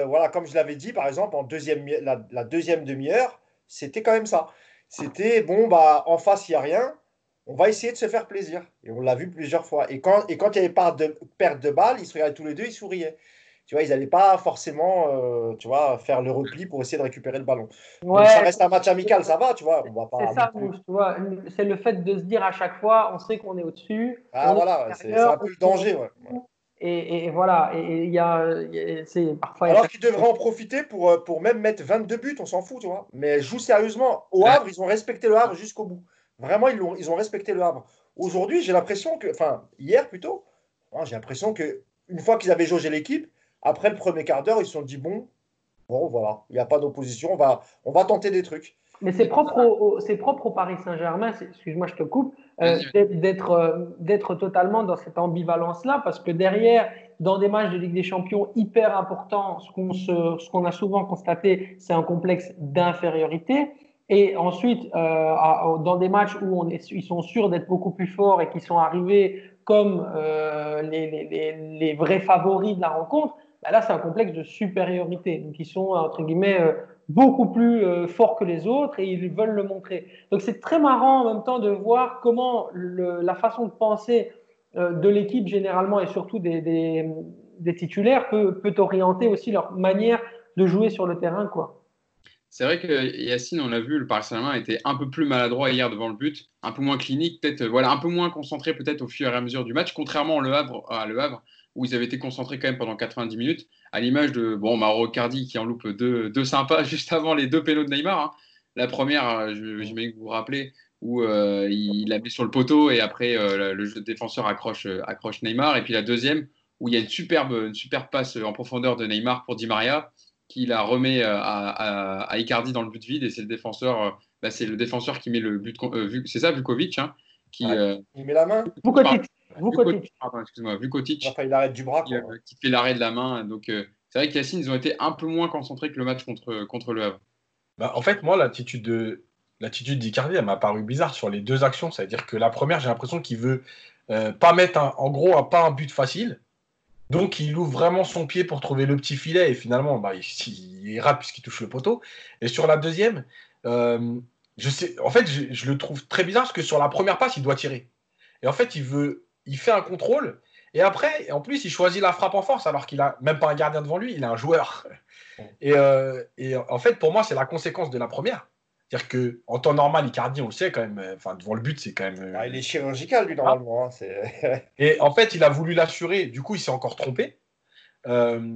voilà, comme je l'avais dit, par exemple, en deuxième, la deuxième demi-heure, c'était quand même ça. C'était bon, bah en face, il n'y a rien. On va essayer de se faire plaisir. Et on l'a vu plusieurs fois. Et quand, et quand il y avait pas de perte de balle, ils se regardaient tous les deux, ils souriaient. tu vois, ils n'allaient pas forcément euh, tu vois, faire le repli pour essayer de récupérer le ballon. ça reste un match amical, ça va, tu vois. C'est ça, tu vois. C'est le fait de se dire à chaque fois, on sait qu'on est au-dessus. Ah voilà, c'est un peu le danger, ouais. Et, voilà, et il y a, c'est parfois. Alors qu'ils devraient en profiter pour, euh, pour même mettre 22 buts, on s'en fout, tu vois. Mais joue sérieusement. Au Havre, ils ont respecté le Havre jusqu'au bout. Vraiment, ils, ont, ils ont respecté le Havre. Aujourd'hui, j'ai l'impression que, enfin, hier plutôt, hein, j'ai l'impression que une fois qu'ils avaient jaugé l'équipe, après le premier quart d'heure, ils se sont dit bon, bon, voilà, il n'y a pas d'opposition, on va, on va tenter des trucs. Mais c'est propre, au, propre au Paris Saint-Germain, excuse-moi, je te coupe, euh, d'être, euh, d'être totalement dans cette ambivalence-là, parce que derrière, dans des matchs de Ligue des Champions hyper importants, ce qu'on, ce qu'on a souvent constaté, c'est un complexe d'infériorité. Et ensuite, euh, dans des matchs où ils sont sûrs d'être beaucoup plus forts et qui sont arrivés comme euh, les, les, les, vrais favoris de la rencontre, bah là, c'est un complexe de supériorité. Donc, ils sont, entre guillemets, euh, beaucoup plus euh, forts que les autres et ils veulent le montrer. Donc, c'est très marrant en même temps de voir comment le, la façon de penser de l'équipe, généralement, et surtout des, des, des titulaires, peut, peut orienter aussi leur manière de jouer sur le terrain, quoi. C'est vrai que Yacine, on l'a vu, le Paris Saint-Germain était un peu plus maladroit hier devant le but, un peu moins clinique, peut-être voilà, un peu moins concentré peut-être au fur et à mesure du match, contrairement Le Havre, à Le Havre, où ils avaient été concentrés quand même pendant 90 minutes, à l'image de bon, Mauro Cardi qui en loupe deux, deux sympas juste avant les deux pénaux de Neymar. Hein. La première, euh, j'imagine que vous vous rappelez, où euh, il la mis sur le poteau et après euh, le défenseur accroche, accroche Neymar. Et puis la deuxième, où il y a une superbe, une superbe passe en profondeur de Neymar pour Di Maria qui la remet euh, à, à, Icardi dans le but vide et c'est le défenseur, euh, bah, c'est le défenseur qui met le but, euh, c'est ça, Vukovic, hein, qui il met la main. Vukotic. Vukotic. Pardon, excuse-moi, Vukotic. Enfin, il arrête du bras. Qui, qui fait l'arrêt de la main. Donc c'est vrai qu'Yacine, ils ont été un peu moins concentrés que le match contre, contre le Havre. Bah, en fait, moi, l'attitude de l'attitude d'Icardi, elle m'a paru bizarre sur les deux actions. C'est-à-dire que la première, j'ai l'impression qu'il veut pas mettre en gros pas un but facile. Donc il ouvre vraiment son pied pour trouver le petit filet et finalement bah, il, rate puisqu'il touche le poteau. Et sur la deuxième, euh, je sais, en fait je, le trouve très bizarre parce que sur la première passe il doit tirer. Et en fait il veut, il fait un contrôle et après en plus il choisit la frappe en force alors qu'il a même pas un gardien devant lui, il a un joueur. Et, euh, et en fait pour moi c'est la conséquence de la première. C'est-à-dire qu'en temps normal, Icardi, on le sait quand même, euh, enfin, devant le but, c'est quand même. Euh, ah, il est chirurgical, lui, normalement. Hein, et en fait, il a voulu l'assurer, du coup, il s'est encore trompé. Euh,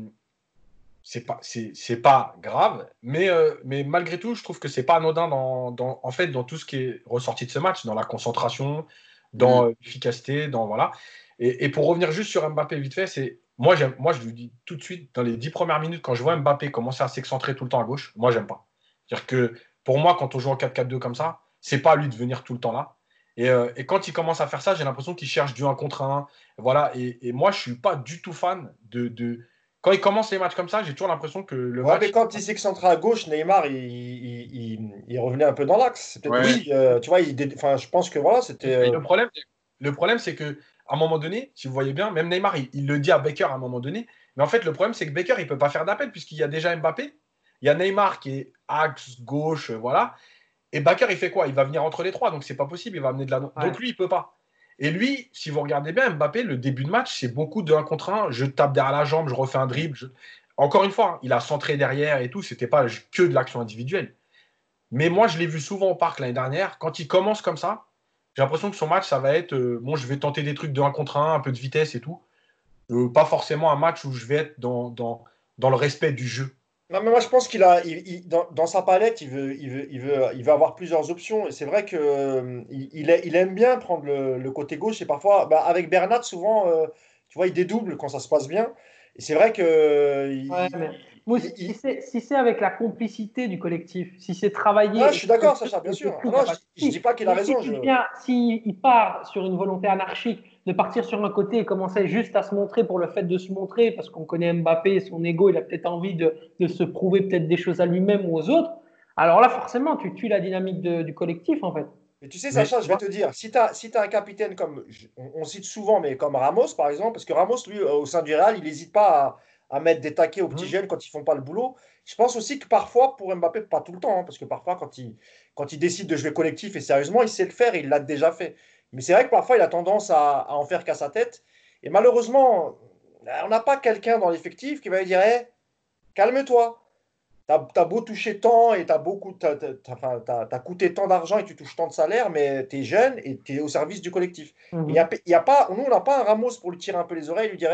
c'est pas, c'est, pas grave, mais, euh, mais malgré tout, je trouve que c'est pas anodin dans, dans, en fait, dans tout ce qui est ressorti de ce match, dans la concentration, dans mm. l'efficacité, dans voilà. Et, et, pour revenir juste sur Mbappé vite fait, c'est moi, j'aime, moi, je lui dis tout de suite, dans les dix premières minutes, quand je vois Mbappé commencer à s'excentrer tout le temps à gauche, moi, j'aime pas. C'est-à-dire que pour moi, quand on joue en 4-4-2 comme ça, c'est pas à lui de venir tout le temps là. Et, euh, et quand il commence à faire ça, j'ai l'impression qu'il cherche du 1 contre 1. Voilà. Et, et, moi, je suis pas du tout fan de, de... Quand il commence les matchs comme ça, j'ai toujours l'impression que le ouais, mais quand il s'excentre à gauche, Neymar, il, il, il, revenait un peu dans l'axe. Oui, euh, tu vois, enfin, je pense que voilà, c'était. Le euh, problème, le problème c'est que à un moment donné, si vous voyez bien, même Neymar, il, le dit à Baker à un moment donné. Mais en fait, le problème, c'est que Baker, il peut pas faire d'appel puisqu'il y a déjà Mbappé il y a Neymar qui est axe gauche, euh, voilà. Et Bakker, il fait quoi? Il va venir entre les trois, donc c'est pas possible. Il va amener de la. Donc lui, il peut pas. Et lui, si vous regardez bien, Mbappé, le début de match, c'est beaucoup de 1 contre 1. Je tape derrière la jambe, je refais un dribble. Encore une fois, hein, il a centré derrière et tout. C'était pas que de l'action individuelle. Mais moi, je l'ai vu souvent au parc l'année dernière. Quand il commence comme ça, j'ai l'impression que son match, ça va être euh, bon, je vais tenter des trucs de 1 contre 1, un peu de vitesse et tout. Euh, pas forcément un match où je vais être dans, dans, dans le respect du jeu. Non, mais moi je pense qu'il a, dans, sa palette, il veut, il veut, il veut, il veut avoir plusieurs options. Et c'est vrai qu'il euh, il, aime bien prendre le, côté gauche. Et parfois, bah, avec Bernat, souvent, euh, tu vois, il dédouble quand ça se passe bien. Et c'est vrai que. si c'est avec la complicité du collectif, si c'est travaillé. je suis d'accord, Sacha, bien sûr. je ne dis pas qu'il a raison. S'il si, part sur une volonté anarchique de partir sur un côté et commencer juste à se montrer pour le fait de se montrer, parce qu'on connaît Mbappé, son ego, il a peut-être envie de, de, se prouver peut-être des choses à lui-même ou aux autres. Alors là, forcément, tu tues la dynamique du collectif, en fait. Mais tu sais, Sacha, je vais te dire, si tu as, si as un capitaine comme, on, cite souvent, mais comme Ramos, par exemple, parce que Ramos, lui, au sein du Real, il n'hésite pas à, à, mettre des taquets aux petits mmh. jeunes quand ils font pas le boulot. Je pense aussi que parfois, pour Mbappé, pas tout le temps, hein, parce que parfois, quand il, quand il décide de jouer collectif et sérieusement, il sait le faire, il l'a déjà fait. Mais c'est vrai que parfois, il a tendance à, en faire qu'à sa tête. Et malheureusement, on n'a pas quelqu'un dans l'effectif qui va lui dire hey, calme-toi. Tu as, beau toucher tant et tu as, beaucoup, as, coûté tant d'argent et tu touches tant de salaire, mais tu es jeune et tu es au service du collectif. Mhm. Il y a, y a pas, nous, on n'a pas un Ramos pour lui tirer un peu les oreilles et lui dire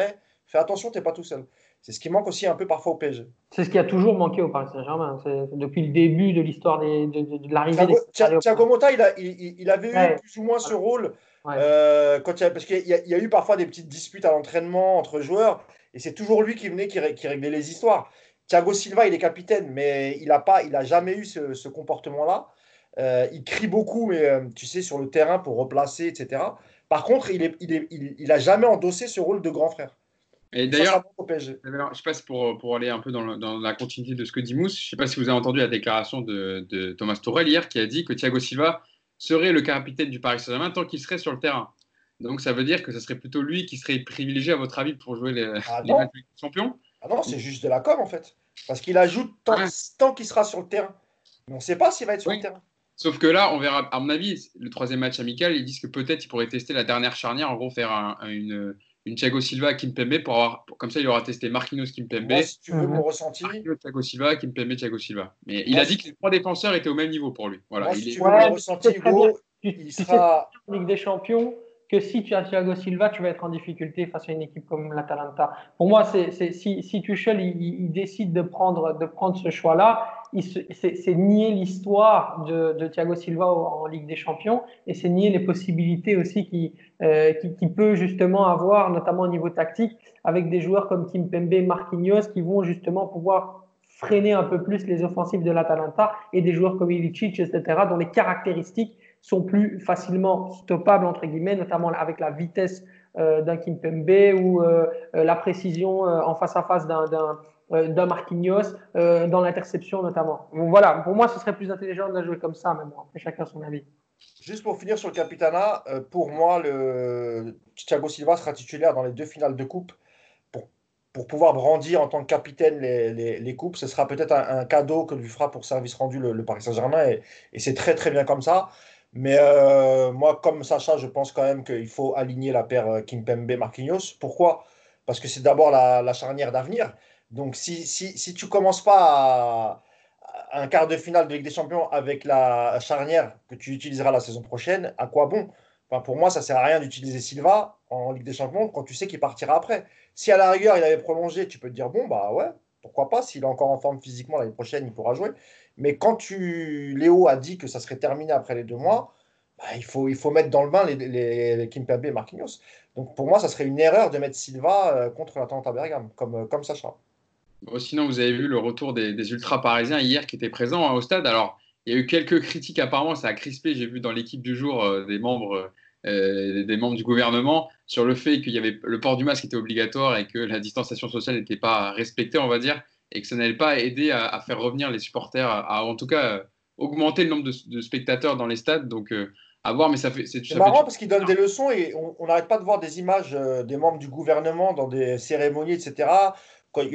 fais attention, tu n'es pas tout seul. C'est ce qui manque aussi un peu parfois au PSG. C'est ce qui a toujours manqué au Paris Saint-Germain. Depuis le début de l'histoire de, de l'arrivée Thiago, Thiago Motta, il, a, il, avait eu plus ou moins ce rôle. Euh, quand il parce qu'il y, y, a eu parfois des petites disputes à l'entraînement entre joueurs, et c'est toujours lui qui venait, qui, qui, réglait les histoires. Thiago Silva, il est capitaine, mais il n'a pas, il a jamais eu ce, ce comportement-là. Euh, il crie beaucoup, mais euh, tu sais, sur le terrain pour replacer, etc. Par contre, il n'a il il, a jamais endossé ce rôle de grand frère. Et d'ailleurs, je sais pas si pour, pour aller un peu dans, dans, la continuité de ce que dit Mousse, je sais pas si vous avez entendu la déclaration de, de Thomas Torel hier qui a dit que Thiago Silva serait le capitaine du Paris Saint-Germain tant qu'il serait sur le terrain. Donc ça veut dire que ce serait plutôt lui qui serait privilégié à votre avis pour jouer les, ah les matchs de champion Ah non, c'est juste de la com en fait. Parce qu'il ajoute tant, tant qu'il sera sur le terrain. Mais on ne sait pas s'il va être sur le terrain. Sauf que là, on verra, à mon avis, le troisième match amical, ils disent que peut-être il pourrait tester la dernière charnière, en gros faire une, une Thiago Silva Kimpembe pour avoir comme ça il aura testé Marquinhos Kimpembe. Moi, si tu veux mon ressenti. Thiago Silva Kimpembe Thiago Silva. Mais il a dit que les trois défenseurs étaient au même niveau pour lui. Voilà. si tu veux mon ressenti, Hugo, il sera en Ligue des Champions que si tu as Thiago Silva, tu vas être en difficulté face à une équipe comme l'Atalanta. Pour moi, c'est, si, si Tuchel il, il, décide de prendre, de prendre ce choix-là, c'est, nier l'histoire de, de, Thiago Silva en, Ligue des Champions et c'est nier les possibilités aussi qu'il euh, qui, peut justement avoir, notamment au niveau tactique, avec des joueurs comme Kim Pembe, Marquinhos, qui vont justement pouvoir freiner un peu plus les offensives de l'Atalanta et des joueurs comme Ilicic, etc., dont les caractéristiques sont plus facilement stoppables, entre guillemets, notamment avec la vitesse euh, d'un Kimpembe ou euh, euh, la précision en face à face d'un d'un Marquinhos dans l'interception notamment. voilà, pour moi, ce serait plus intelligent de la jouer comme ça, mais bon, après chacun son avis. Juste pour finir sur le Capitana, pour moi, Thiago Silva sera titulaire dans les deux finales de coupe pour, pour pouvoir brandir en tant que capitaine les, les, les coupes. Ce sera peut-être un, cadeau que lui fera pour service rendu le, Paris Saint-Germain et, et c'est très très bien comme ça. Mais euh, moi, comme Sacha, je pense quand même qu'il faut aligner la paire euh, Kimpembe-Marquinhos. Pourquoi? Parce que c'est d'abord la, charnière d'avenir. Donc, si, si, si tu commences pas à, un quart de finale de Ligue des Champions avec la charnière que tu utiliseras la saison prochaine, à quoi bon? Enfin, Pour moi, ça sert à rien d'utiliser Silva en Ligue des Champions quand tu sais qu'il partira après. Si à la rigueur, il avait prolongé, tu peux te dire, bon, bah ouais, pourquoi pas? S'il est encore en forme physiquement l'année prochaine, il pourra jouer. Mais quand tu, Léo a dit que ça serait terminé après les deux mois, bah, il, faut, il faut mettre dans le bain les, les, Kimpembe et Marquinhos. Donc pour moi, ça serait une erreur de mettre Silva euh, contre l'Atalanta Bergame, comme, euh, comme Sacha. Sinon, vous avez vu le retour des, des ultras parisiens hier qui étaient présents hein, au stade. Alors, il y a eu quelques critiques apparemment, ça a crispé, j'ai vu dans l'équipe du jour euh, des membres. des membres du gouvernement sur le fait qu'il y avait le port du masque était obligatoire et que la distanciation sociale n'était pas respectée, on va dire et que ça n'allait pas aider à, faire revenir les supporters, à, en tout cas euh, augmenter le nombre de, spectateurs dans les stades. Donc euh, à voir, mais ça fait. C'est marrant parce qu'ils donnent des leçons et on n'arrête pas de voir des images euh, des membres du gouvernement dans des cérémonies, etc.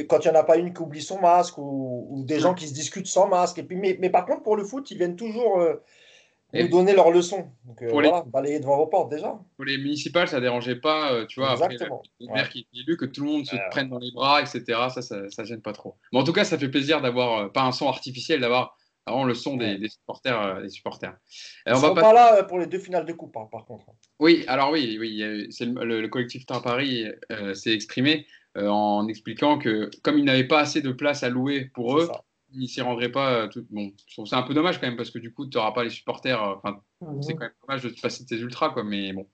Quand il n'y en a pas une qui oublie son masque ou, des gens qui se discutent sans masque. Et puis, mais, mais, par contre, pour le foot, ils viennent toujours nous donner leurs leçons. Donc, pour voilà, balayer devant vos portes déjà. Pour les municipales, ça ne dérangeait pas, euh, tu vois, Exactement. après le maire qui est élu, que tout le monde se prenne dans les bras, etc. Ça, ça, ça, gêne pas trop. Mais en tout cas, ça fait plaisir d'avoir, euh, pas un son artificiel, d'avoir vraiment le son des, des supporters. Euh, des supporters. Ils ne sont pas là pour les deux finales de coupe, hein, par contre. Oui, alors oui, oui c'est le, le, collectif Temps Paris s'est exprimé en expliquant que comme ils n'avaient pas assez de place à louer pour eux, il s'y rendrait pas. Euh, tout... Bon, je trouve ça un peu dommage quand même parce que du coup, tu n'auras pas les supporters. Euh, enfin, mhm. c'est quand même dommage de te passer tes ultras, quoi. Mais bon.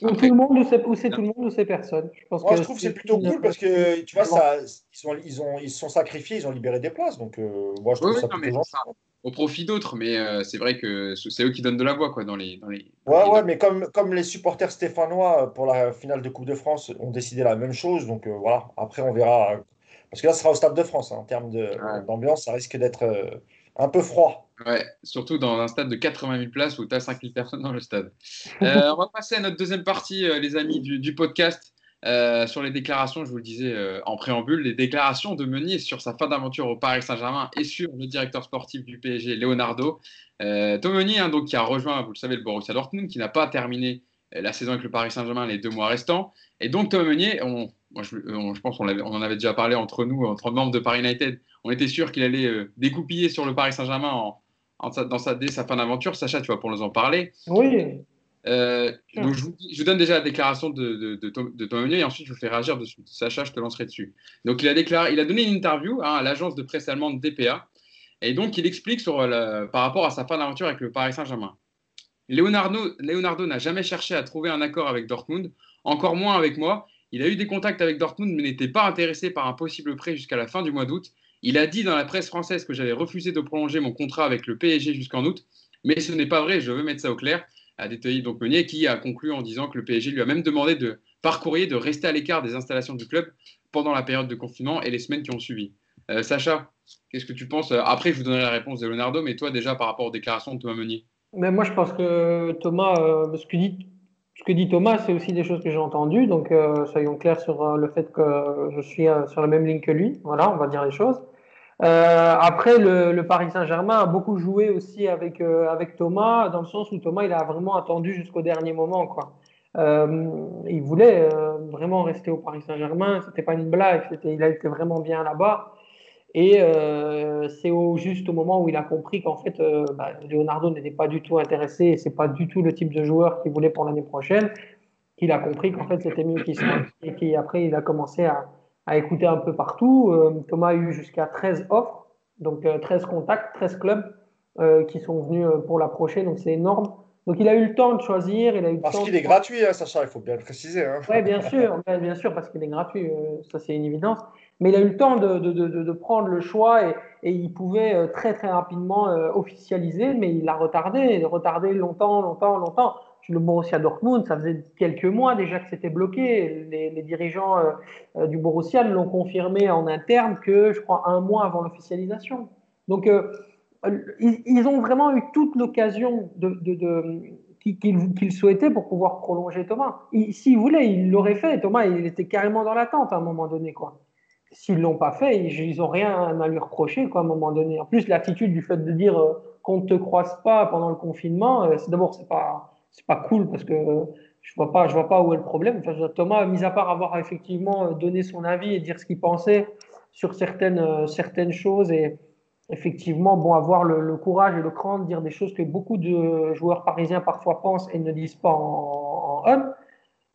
Ou tout le monde ou c'est tout le monde ou c'est personne. Je, pense Moi, je trouve que c'est plutôt cool parce que tu vois, ça, ils, sont, ils, ont, ils sont sacrifiés, ils ont libéré des places. Donc, euh, moi, je trouve ça plutôt au profit d'autres, mais c'est vrai que c'est eux qui donnent de la voix quoi, dans les. Dans les ouais, ouais, mais comme, comme les supporters stéphanois pour la finale de Coupe de France ont décidé la même chose, donc voilà, après on verra parce que là, ce sera au Stade de France. Hein, en termes d'ambiance, ça risque d'être euh, un peu froid. Ouais, surtout dans un stade de 80 000 places où tu as 5 000 personnes dans le stade. Euh, on va passer à notre deuxième partie, euh, les amis, du, podcast. Sur les déclarations, je vous le disais en préambule, les déclarations de Meunier sur sa fin d'aventure au Paris Saint-Germain et sur le directeur sportif du PSG, Leonardo. Tom Meunier, hein, donc, qui a rejoint, vous le savez, le Borussia Dortmund, qui n'a pas terminé la saison avec le Paris Saint-Germain les deux mois restants. Et donc Thomas Meunier, je, pense qu'on on en avait déjà parlé entre nous, entre membres de Paris United, on était sûr qu'il allait découpiller sur le Paris Saint-Germain dans sa, dès sa fin d'aventure. Sacha, tu vas pour nous en parler. Oui. Euh, donc je, vous, donne déjà la déclaration de, de, de, Meunier et ensuite je vous fais réagir dessus. Sacha, je te lancerai dessus. Donc il a, déclaré, il a donné une interview hein, à l'agence de presse allemande DPA et donc il explique sur par rapport à sa fin d'aventure avec le Paris Saint-Germain. Leonardo, Leonardo n'a jamais cherché à trouver un accord avec Dortmund, encore moins avec moi. Il a eu des contacts avec Dortmund mais n'était pas intéressé par un possible prêt jusqu'à la fin du mois d'août. Il a dit dans la presse française que j'avais refusé de prolonger mon contrat avec le PSG jusqu'en août, mais ce n'est pas vrai, je veux mettre ça au clair, a détaillé donc Meunier, qui a conclu en disant que le PSG lui a même demandé de, par courrier de rester à l'écart des installations du club pendant la période de confinement et les semaines qui ont suivi. Euh, Sacha, qu'est-ce que tu penses? Après, je vous donnerai la réponse de Leonardo, mais toi déjà par rapport aux déclarations de Thomas Meunier mais Moi, je pense que Thomas, euh, ce, que dit, Thomas, c'est aussi des choses que j'ai entendues, donc euh, soyons clairs sur le fait que je suis sur la même ligne que lui. Voilà, on va dire les choses. Euh, après, le, Paris Saint-Germain a beaucoup joué aussi avec, euh, avec Thomas, dans le sens où Thomas, il a vraiment attendu jusqu'au dernier moment. Euh, il voulait vraiment rester au Paris Saint-Germain, c'était pas une blague, il a été vraiment bien là-bas. Et c'est juste au moment où il a compris qu'en fait, bah, Leonardo n'était pas du tout intéressé, et c'est pas du tout le type de joueur qu'il voulait pour l'année prochaine, qu'il a compris qu'en fait c'était mieux qu'il soit. Et qu'après, il a commencé à, à écouter un peu partout. Euh, Thomas a eu jusqu'à 13 offres, donc 13 euh, contacts, 13 clubs euh, qui sont venus pour l'approcher, donc c'est énorme. Donc il a eu le temps de choisir. Il a eu parce qu'il est gratuit, hein, Sacha, il faut bien le préciser. Hein. Oui, bien sûr, bien sûr, parce qu'il est gratuit, ça c'est une évidence. Mais il a eu le temps de, de, de, de prendre le choix et, et, il pouvait très très rapidement officialiser, mais il a retardé, retardé longtemps, longtemps, longtemps le Borussia Dortmund, ça faisait quelques mois déjà que c'était bloqué. Les, dirigeants euh, euh, du Borussia l'ont confirmé en interne que, je crois, un mois avant l'officialisation. Donc, euh, ils, ont vraiment eu toute l'occasion de, qu'ils souhaitaient pour pouvoir prolonger Thomas. S'ils voulaient, ils l'auraient fait. Thomas, il était carrément dans l'attente à un moment donné. quoi. S'ils l'ont pas fait, ils n'ont rien à lui reprocher quoi, à un moment donné. En plus, l'attitude du fait de dire qu'on ne te croise pas pendant le confinement, c'est d'abord, c'est pas c'est pas cool parce que je vois pas, je vois pas où est le problème. Enfin, Thomas, mis à part avoir effectivement donné son avis et dire ce qu'il pensait sur certaines, certaines choses et effectivement, bon, avoir le, courage et le cran de dire des choses que beaucoup de joueurs parisiens parfois pensent et ne disent pas en, en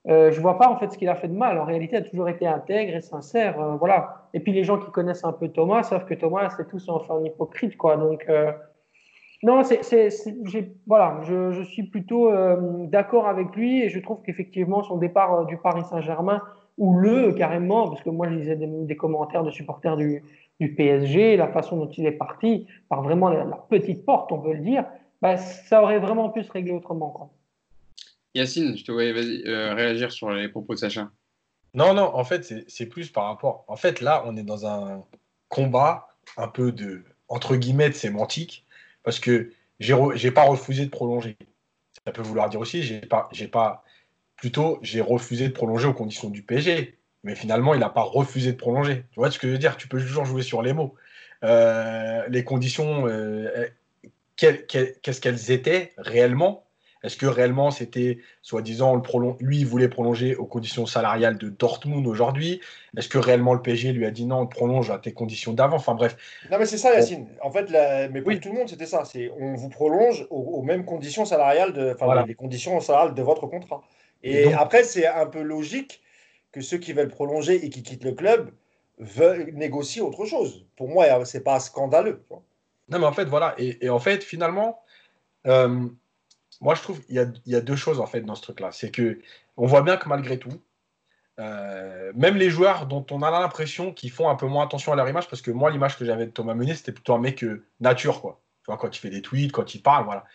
euh, je vois pas en fait ce qu'il a fait de mal. En réalité, il a toujours été intègre et sincère. Euh, voilà. Et puis les gens qui connaissent un peu Thomas savent que Thomas, c'est tous enfin un hypocrite, quoi. Donc, euh, non, c'est, voilà, je, je, suis plutôt euh, d'accord avec lui et je trouve qu'effectivement son départ euh, du Paris Saint-Germain, ou le carrément, parce que moi je lisais des, commentaires de supporters du, du, PSG, la façon dont il est parti, par vraiment la, petite porte, on peut le dire, bah, ça aurait vraiment pu se régler autrement. Quoi. Yacine, je te voyais euh, réagir sur les propos de Sacha. Non, non, en fait, c'est plus par rapport. En fait, là, on est dans un combat un peu de, entre guillemets, de sémantique parce que j'ai n'ai pas refusé de prolonger. Ça peut vouloir dire aussi, j'ai pas, j'ai pas, plutôt, j'ai refusé de prolonger aux conditions du PSG. Mais finalement, il n'a pas refusé de prolonger. Tu vois ce que je veux dire? Tu peux toujours jouer sur les mots. Euh, les conditions, euh, qu'est-ce qu'elles étaient réellement? Est-ce que réellement c'était, soi-disant, lui, il voulait prolonger aux conditions salariales de Dortmund aujourd'hui? Est-ce que réellement le PSG lui a dit non, prolonge à tes conditions d'avant? Enfin bref. Non, mais c'est ça, Yacine. En fait, mais pour tout le monde, c'était ça. C'est on vous prolonge aux, mêmes conditions salariales, de, enfin, les conditions salariales de votre contrat. Et, après, c'est un peu logique que ceux qui veulent prolonger et qui quittent le club veulent négocier autre chose. Pour moi, c'est pas scandaleux. Non, mais en fait, voilà. Et, en fait, finalement. Euh, moi, je trouve qu'il y, a, deux choses en fait dans ce truc-là. C'est que on voit bien que malgré tout, euh, même les joueurs dont on a l'impression qu'ils font un peu moins attention à leur image, parce que moi, l'image que j'avais de Thomas Meunier, c'était plutôt un mec euh, nature, quoi. Tu vois, quand il fait des tweets, quand il parle, voilà.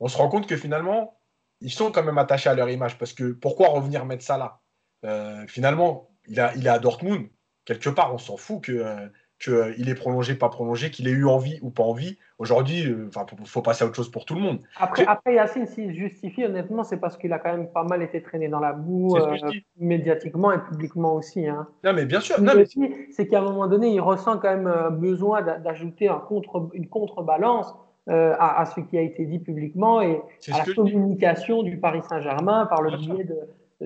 On se rend compte que finalement, ils sont quand même attachés à leur image, parce que pourquoi revenir mettre ça là? Euh, Finalement, il, a, il est à Dortmund. Quelque part, on s'en fout que qu'il euh, est prolongé, pas prolongé, qu'il ait eu envie ou pas envie. Aujourd'hui, il euh, faut passer à autre chose pour tout le monde. Après, après Yacine, s'il justifie, honnêtement, c'est parce qu'il a quand même pas mal été traîné dans la boue, euh, médiatiquement et publiquement aussi. Hein. Non, mais bien sûr. C'est qu'à un moment donné, il ressent quand même besoin d'ajouter un contre, une contrebalance euh, à, ce qui a été dit publiquement et à la communication du Paris Saint-Germain par le biais de,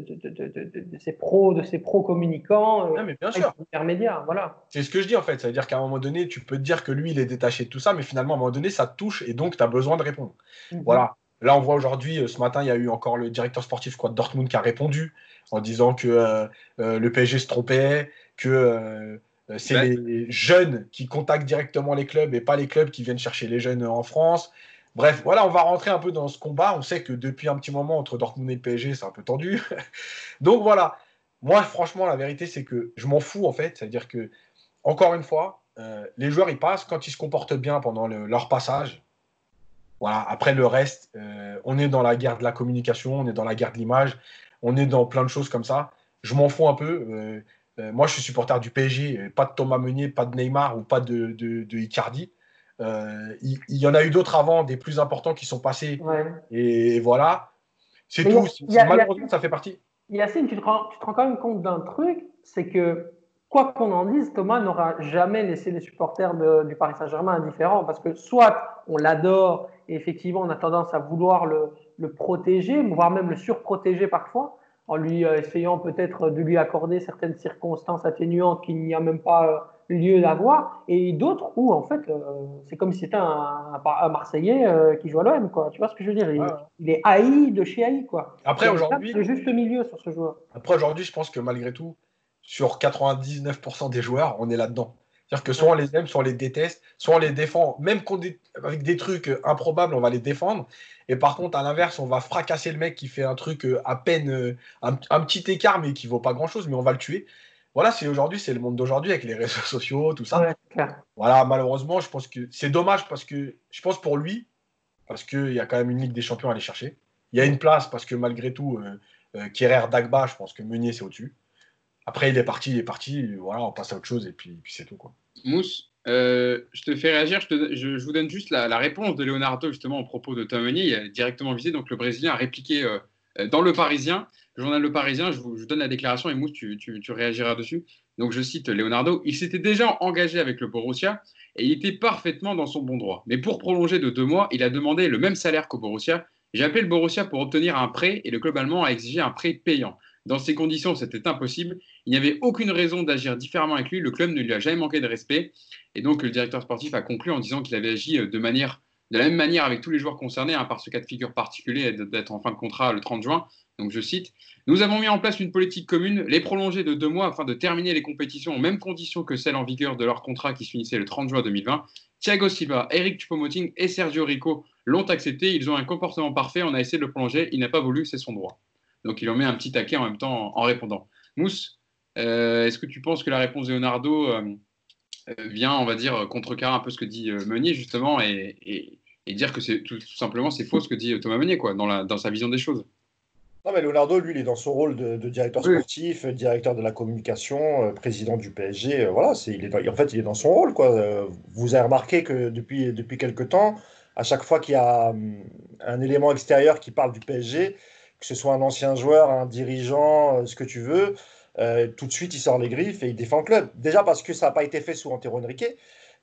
de, ces pros, de ces pros communicants, euh, mais bien sûr. intermédiaires. Voilà. C'est ce que je dis en fait. Ça veut dire qu'à un moment donné, tu peux te dire que lui, il est détaché de tout ça, mais finalement, à un moment donné, ça te touche et donc tu as besoin de répondre. Mhm. Voilà. Là, on voit aujourd'hui, euh, ce matin, il y a eu encore le directeur sportif quoi, de Dortmund qui a répondu en disant que le PSG se trompait, que c'est les jeunes qui contactent directement les clubs et pas les clubs qui viennent chercher les jeunes en France. Bref, voilà, on va rentrer un peu dans ce combat. On sait que depuis un petit moment, entre Dortmund et le PSG, c'est un peu tendu. Donc voilà, moi, franchement, la vérité, c'est que je m'en fous, en fait. C'est-à-dire que, encore une fois, euh, les joueurs, ils passent quand ils se comportent bien pendant leur passage. Voilà, après le reste, euh, on est dans la guerre de la communication, on est dans la guerre de l'image, on est dans plein de choses comme ça. Je m'en fous un peu. Euh, moi, je suis supporter du PSG, pas de Thomas Meunier, pas de Neymar ou pas de, Icardi. Euh, il, y en a eu d'autres avant, des plus importants qui sont passés. Et voilà, c'est tout. malheureusement, ça fait partie. Yacine, tu te, rends, tu te rends quand même compte d'un truc, c'est que quoi qu'on en dise, Thomas n'aura jamais laissé les supporters du Paris Saint-Germain indifférents parce que soit on l'adore et effectivement on a tendance à vouloir le, le protéger, voire même le surprotéger parfois, en lui euh, essayant peut-être de lui accorder certaines circonstances atténuantes qu'il n'y a même pas euh, lieu d'avoir, et d'autres où en fait euh, c'est comme si c'était un, Marseillais qui joue à l'OM, quoi. Tu vois ce que je veux dire? Il, est haï de chez haï, quoi. Après aujourd'hui, le juste milieu sur ce joueur. Après aujourd'hui, je pense que malgré tout, sur 99% des joueurs, on est là-dedans. C'est-à-dire que soit on les aime, soit on les déteste, soit on les défend, même avec des trucs improbables, on va les défendre. Et par contre, à l'inverse, on va fracasser le mec qui fait un truc euh, à peine, euh, un, petit écart, mais qui vaut pas grand-chose, mais on va le tuer. Voilà, c'est aujourd'hui, c'est le monde d'aujourd'hui avec les réseaux sociaux, tout ça. voilà, malheureusement, je pense que c'est dommage parce que je pense pour lui, parce qu'il y a quand même une Ligue des Champions à aller chercher. Il y a une place parce que malgré tout, euh, euh Dagba, je pense que Meunier, c'est au-dessus. Après, il est parti, il est parti. Voilà, on passe à autre chose et puis, puis c'est tout. Quoi. Mousse, euh, je te fais réagir. Je, vous donne juste la, réponse de Leonardo justement au propos de a directement visé. Donc le Brésilien a répliqué euh, euh, dans Le Parisien, le journal Le Parisien. Je vous, donne la déclaration et Mousse, tu, tu, réagiras dessus. Donc je cite Leonardo. Il s'était déjà engagé avec le Borussia et il était parfaitement dans son bon droit. Mais pour prolonger de deux mois, il a demandé le même salaire qu'au Borussia. J'ai appelé le Borussia pour obtenir un prêt et le club allemand a exigé un prêt payant. Dans ces conditions, c'était impossible. Il n'y avait aucune raison d'agir différemment avec lui. Le club ne lui a jamais manqué de respect. Et donc, le directeur sportif a conclu en disant qu'il avait agi euh, de, manière, de la même manière avec tous les joueurs concernés, hein, par ce cas de figure particulier d'être en fin de contrat le 30 juin. Donc, je cite Nous avons mis en place une politique commune, les prolonger de deux mois afin de terminer les compétitions aux mêmes conditions que celles en vigueur de leur contrat qui se finissait le 30 juin 2020. Thiago Silva, Eric Choupo-Moting et Sergio Rico l'ont accepté. Ils ont un comportement parfait. On a essayé de le prolonger. Il n'a pas voulu, c'est son droit. Donc il en met un petit taquet en même temps en, répondant. Mousse, euh, est-ce que tu penses que la réponse de Leonardo euh, euh, vient, on va dire, contrecarrer un peu ce que dit Meunier justement et, dire que c'est tout, simplement c'est faux ce que dit Thomas Meunier quoi, dans sa vision des choses? Non, mais Leonardo, lui, il est dans son rôle de, directeur sportif, directeur de la communication, président du PSG. voilà, c'est, il est en fait, il est dans son rôle. Quoi. vous avez remarqué que depuis, depuis quelques temps, à chaque fois qu'il y a hum, un élément extérieur qui parle du PSG, que ce soit un ancien joueur, un dirigeant, euh, ce que tu veux, euh, tout de suite il sort les griffes et il défend le club. Déjà parce que ça n'a pas été fait sous Antero Henrique.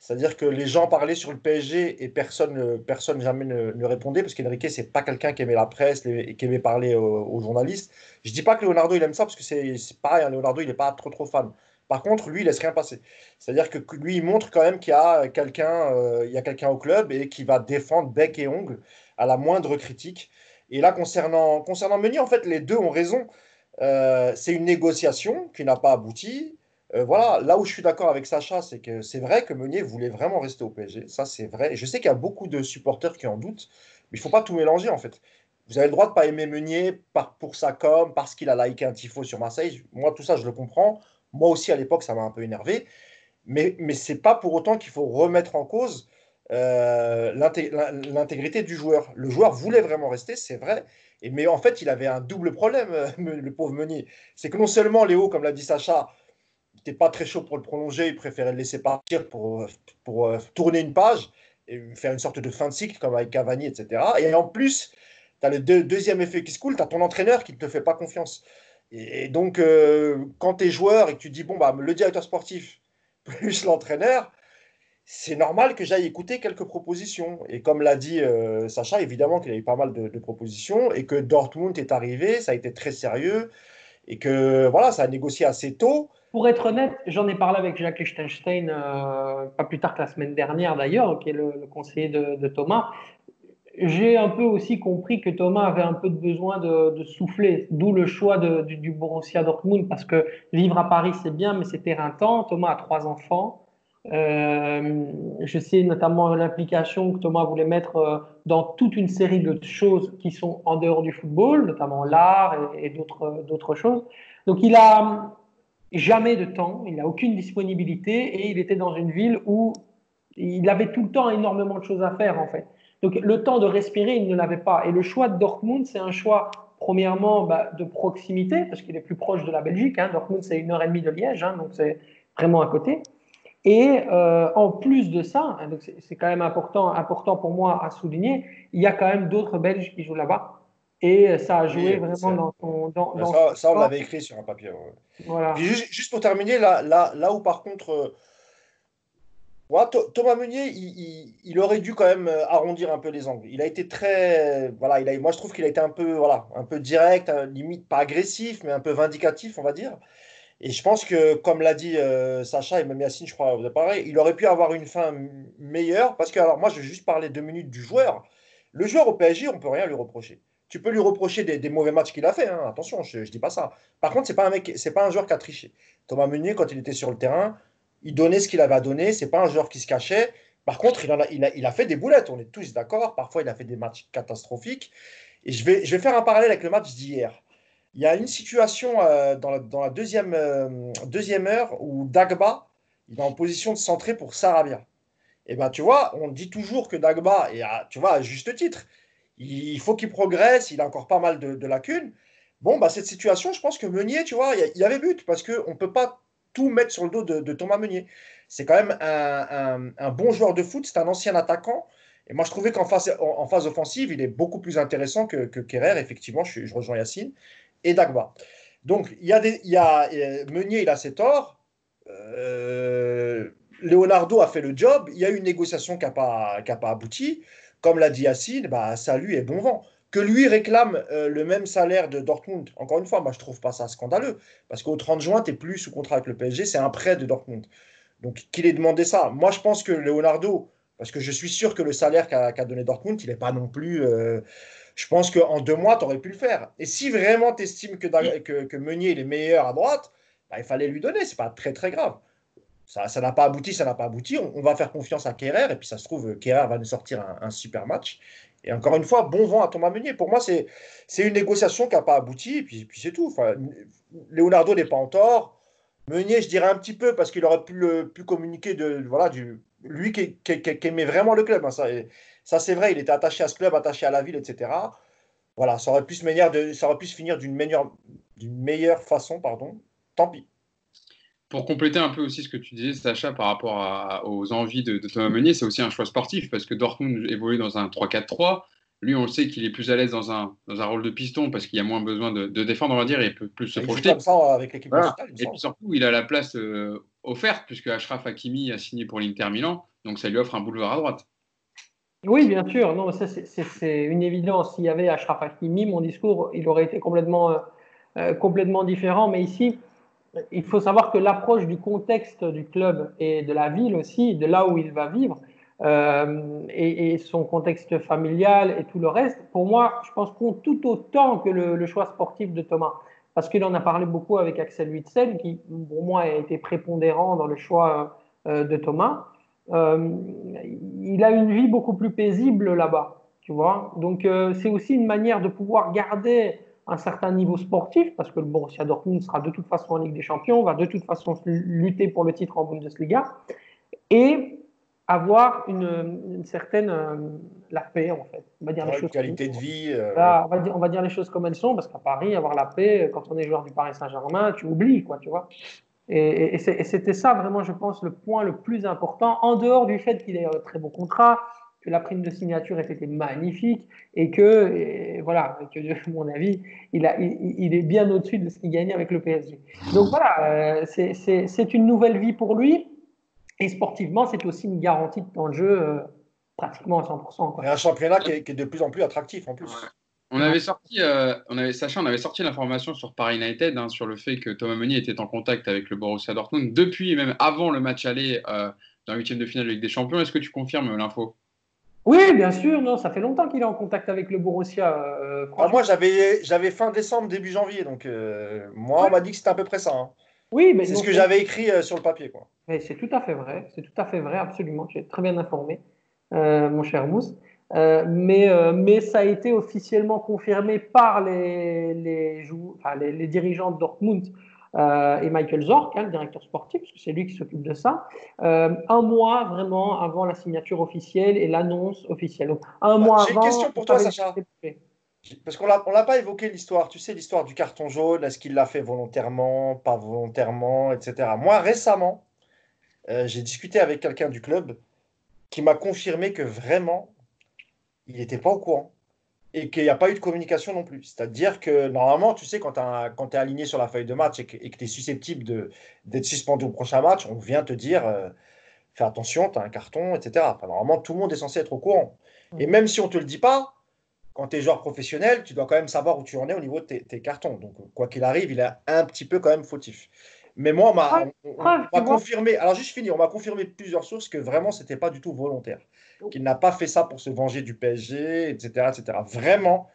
C'est-à-dire que les gens parlaient sur le PSG et personne, personne jamais ne, répondait parce qu'Enrique, c'est pas quelqu'un qui aimait la presse et qui aimait parler aux, journalistes. Je dis pas que Leonardo, il aime ça parce que c'est pareil, hein, Leonardo, il n'est pas trop trop fan. Par contre, lui, il laisse rien passer. C'est-à-dire que lui, il montre quand même qu'il y a quelqu'un euh, quelqu'un au club et qui va défendre bec et ongle à la moindre critique. Et là, concernant, concernant Meunier, en fait, les deux ont raison. Euh, c'est une négociation qui n'a pas abouti. Euh, voilà, là où je suis d'accord avec Sacha, c'est que c'est vrai que Meunier voulait vraiment rester au PSG. Ça, c'est vrai. Et je sais qu'il y a beaucoup de supporters qui en doutent, mais il ne faut pas tout mélanger, en fait. Vous avez le droit de pas aimer Meunier par, pour sa com, parce qu'il a liké un tifo sur Marseille. Moi, tout ça, je le comprends. Moi aussi, à l'époque, ça m'a un peu énervé. Mais, mais ce n'est pas pour autant qu'il faut remettre en cause euh, l'intégrité du joueur. Le joueur voulait vraiment rester, c'est vrai, et, mais en fait, il avait un double problème, le pauvre Meunier. C'est que non seulement Léo, comme l'a dit Sacha, n'était pas très chaud pour le prolonger, il préférait le laisser partir pour, pour euh, tourner une page et faire une sorte de fin de cycle comme avec Cavani, etc. Et en plus, tu as le deuxième effet qui se coule, tu as ton entraîneur qui ne te fait pas confiance. Et, donc, quand tu es joueur et que tu dis, bon, bah, le directeur sportif plus l'entraîneur, c'est normal que j'aille écouter quelques propositions. Et comme l'a dit euh, Sacha, évidemment qu'il y a eu pas mal de, propositions et que Dortmund est arrivé, ça a été très sérieux et que voilà, ça a négocié assez tôt. Pour être honnête, j'en ai parlé avec Jacques Lichtenstein, euh, pas plus tard que la semaine dernière d'ailleurs, qui est le, conseiller de, Thomas. J'ai un peu aussi compris que Thomas avait un peu de besoin de, souffler, d'où le choix du, Borussia Dortmund, parce que vivre à Paris c'est bien, mais c'est éreintant. Thomas a trois enfants. Euh, je sais notamment l'implication que Thomas voulait mettre euh, dans toute une série de choses qui sont en dehors du football, notamment l'art et, d'autres choses. Donc il a jamais de temps, il n'a aucune disponibilité et il était dans une ville où il avait tout le temps énormément de choses à faire en fait. Donc le temps de respirer, il ne l'avait pas. Et le choix de Dortmund, c'est un choix premièrement bah, de proximité, parce qu'il est plus proche de la Belgique. Hein. Dortmund, c'est une heure et demie de Liège, hein, donc c'est vraiment à côté. Et euh, en plus de ça, hein, c'est quand même important, important pour moi à souligner, il y a quand même d'autres Belges qui jouent là-bas. Et ça a joué vraiment dans son. Dans, ça, ça, on l'avait écrit sur un papier. Voilà. juste, pour terminer, là, là, là où par contre. Euh, Thomas Meunier, il, il, aurait dû quand même euh, arrondir un peu les angles. Il a été très. Voilà, il a, moi, je trouve qu'il a été un peu, voilà, un peu direct, limite pas agressif, mais un peu vindicatif, on va dire. Et je pense que, comme l'a dit euh, Sacha et même Yacine, je crois, vous pareil, il aurait pu avoir une fin meilleure. Parce que, alors, moi, je vais juste parler deux minutes du joueur. Le joueur au PSG, on ne peut rien lui reprocher. Tu peux lui reprocher des, mauvais matchs qu'il a fait. Hein. Attention, je ne dis pas ça. Par contre, ce n'est pas, pas un joueur qui a triché. Thomas Meunier, quand il était sur le terrain, il donnait ce qu'il avait à donner. Ce n'est pas un joueur qui se cachait. Par contre, il, a, fait des boulettes. On est tous d'accord. Parfois, il a fait des matchs catastrophiques. Et je vais, faire un parallèle avec le match d'hier. Il y a une situation euh, dans, la, deuxième, euh, deuxième heure où Dagba il est en position de centrer pour Sarabia. Et eh ben tu vois, on dit toujours que Dagba, et tu vois, à juste titre, il, faut qu'il progresse, il a encore pas mal de, lacunes. Bon, bah, cette situation, je pense que Meunier, tu vois, il y, avait but parce qu'on ne peut pas tout mettre sur le dos de, Thomas Meunier. C'est quand même un, bon joueur de foot, c'est un ancien attaquant. Et moi, je trouvais qu'en phase, en, phase offensive, il est beaucoup plus intéressant que, que Kerrer. Effectivement, je, rejoins Yacine et Dagba. Donc, il y a euh, Meunier, il a ses torts. Euh, Leonardo a fait le job. Il y a eu une négociation qui n'a pas, pas abouti. Comme l'a dit Yacine, bah, ça lui est bon vent. Que lui réclame euh, le même salaire de Dortmund, encore une fois, moi je trouve pas ça scandaleux. Parce qu'au 30 juin, tu n'es plus sous contrat avec le PSG, c'est un prêt de Dortmund. Donc qu'il ait demandé ça. Moi je pense que Leonardo, parce que je suis sûr que le salaire qu'a donné Dortmund, il n'est pas non plus je pense qu'en deux mois, tu aurais pu le faire. Et si vraiment tu estimes que, que, Meunier est meilleur à droite, bah, il fallait lui donner. C'est pas très très grave. Ça n'a pas abouti, ça n'a pas abouti. On, va faire confiance à Kerrer. Et puis ça se trouve, Kerrer va nous sortir un, super match. Et encore une fois, bon vent à Thomas Meunier. Pour moi, c'est une négociation qui n'a pas abouti. Et puis, puis c'est tout. Leonardo n'est pas en tort. Meunier, je dirais un petit peu parce qu'il aurait pu, le, communiquer de, voilà, du, lui qui, aimait vraiment le club. Hein, ça, ça, c'est vrai, il était attaché à ce club, attaché à la ville, etc. Voilà, ça aurait pu se, de, ça aurait pu se finir d'une meilleure, meilleure façon, pardon. Tant pis. Pour compléter un peu aussi ce que tu disais, Sacha, par rapport aux envies de, Thomas Meunier, c'est aussi un choix sportif parce que Dortmund évolue dans un 3-4-3. Lui, on le sait qu'il est plus à l'aise dans un, dans un rôle de piston parce qu'il y a moins besoin de, défendre, on va dire, et peut plus se projeter. avec l'équipe Et puis surtout, il a la place euh, offerte puisque Ashraf Hakimi a signé pour l'Inter Milan, donc ça lui offre un boulevard à droite. Oui, bien sûr. Non, c'est une évidence. S'il y avait Ashraf Hakimi, mon discours, il aurait été complètement, euh, euh, complètement différent. Mais ici, il faut savoir que l'approche du contexte du club et de la ville aussi, de là où il va vivre, euh, et, son contexte familial et tout le reste, pour moi, je pense compte tout autant que le, choix sportif de Thomas. Parce qu'il en a parlé beaucoup avec Axel Witzel, qui pour moi a été prépondérant dans le choix de Thomas. Euh, il a une vie beaucoup plus paisible là-bas, tu vois. Donc euh, c'est aussi une manière de pouvoir garder un certain niveau sportif, parce que le Borussia Dortmund sera de toute façon en Ligue des Champions, va de toute façon lutter pour le titre en Bundesliga, et avoir une, certaine euh, la paix en fait. On va dire les choses qualité de vie. on, va dire, on va dire les choses comme elles sont, parce qu'à Paris, avoir la paix, quand on est joueur du Paris Saint-Germain, tu oublies quoi, tu vois. Et, c'était ça vraiment, je pense, le point le plus important, en dehors du fait qu'il ait un très beau contrat, que la prime de signature ait été magnifique et que, voilà, que, à mon avis, il, a, il, est bien au-dessus de ce qu'il gagnait avec le PSG. Donc voilà, euh, c'est une nouvelle vie pour lui. Et sportivement, c'est aussi une garantie de temps de jeu pratiquement à 100%. Quoi. Et un championnat qui est, de plus en plus attractif en plus. On avait sorti, on avait, Sacha, on avait sorti l'information sur Paris United, hein, sur le fait que Thomas Meunier était en contact avec le Borussia Dortmund depuis et même avant le match aller dans le huitième de finale de Ligue des Champions. Est-ce que tu confirmes l'info? Oui, bien sûr. Non, ça fait longtemps qu'il est en contact avec le Borussia. Euh, ah, moi, j'avais, j'avais fin décembre, début janvier. Donc, euh, moi, on m'a dit que c'était à peu près ça. Hein. Oui, mais c'est ce que j'avais écrit euh, sur le papier. Quoi. c'est tout à fait vrai. C'est tout à fait vrai, absolument. Tu es très bien informé, mon cher Mousse. mais, mais ça a été officiellement confirmé par les, les, les, les dirigeants de Dortmund et Michael Zorc, hein, le directeur sportif, parce que c'est lui qui s'occupe de ça, euh, un mois vraiment avant la signature officielle et l'annonce officielle. Donc, un bah, mois J'ai une question pour toi, Sacha. Parce qu'on ne l'a pas évoqué l'histoire. Tu sais, l'histoire du carton jaune, est-ce qu'il l'a fait volontairement, pas volontairement, etc. Moi, récemment, euh, j'ai discuté avec quelqu'un du club qui m'a confirmé que vraiment, il n'était pas au courant et qu'il n'y a pas eu de communication non plus. C'est-à-dire que normalement, tu sais, quand tu es aligné sur la feuille de match et que tu es susceptible d'être suspendu au prochain match, on vient te dire euh, fais attention, tu as un carton, etc. normalement, tout le monde est censé être au courant. Et même si on ne te le dit pas, quand tu es joueur professionnel, tu dois quand même savoir où tu en es au niveau de tes, cartons. Donc, quoi qu'il arrive, il est un petit peu quand même fautif. Mais moi, on m'a confirmé, alors juste fini, on m'a confirmé plusieurs sources que vraiment, ce n'était pas du tout volontaire qu'il n'a pas fait ça pour se venger du PSG, etc. etc. Vraiment,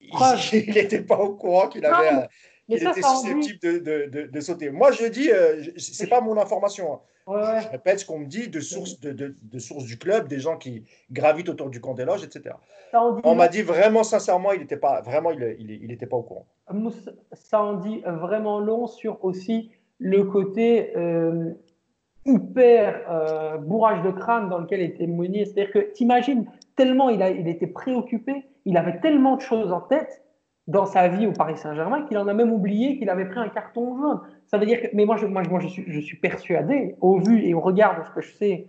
il n'était pas au courant qu'il avait. Il était susceptible de, de, de, sauter. Moi, je dis, euh, c'est pas mon information. Hein. Je répète ce qu'on me dit de sources de, de, sources du club, des gens qui gravitent autour du camp des loges, etc. On m'a dit vraiment sincèrement, il n'était pas vraiment, il, il, il pas au courant. Ça en dit vraiment long sur aussi le côté euh, hyper euh, bourrage de crâne dans lequel était Meunier. C'est-à-dire que t'imagines tellement il, a, il était préoccupé, il avait tellement de choses en tête dans sa vie au Paris Saint-Germain qu'il en a même oublié qu'il avait pris un carton jaune. Ça veut dire que, mais moi, je, moi, moi je, suis, je suis persuadé, au vu et au regard de ce que je sais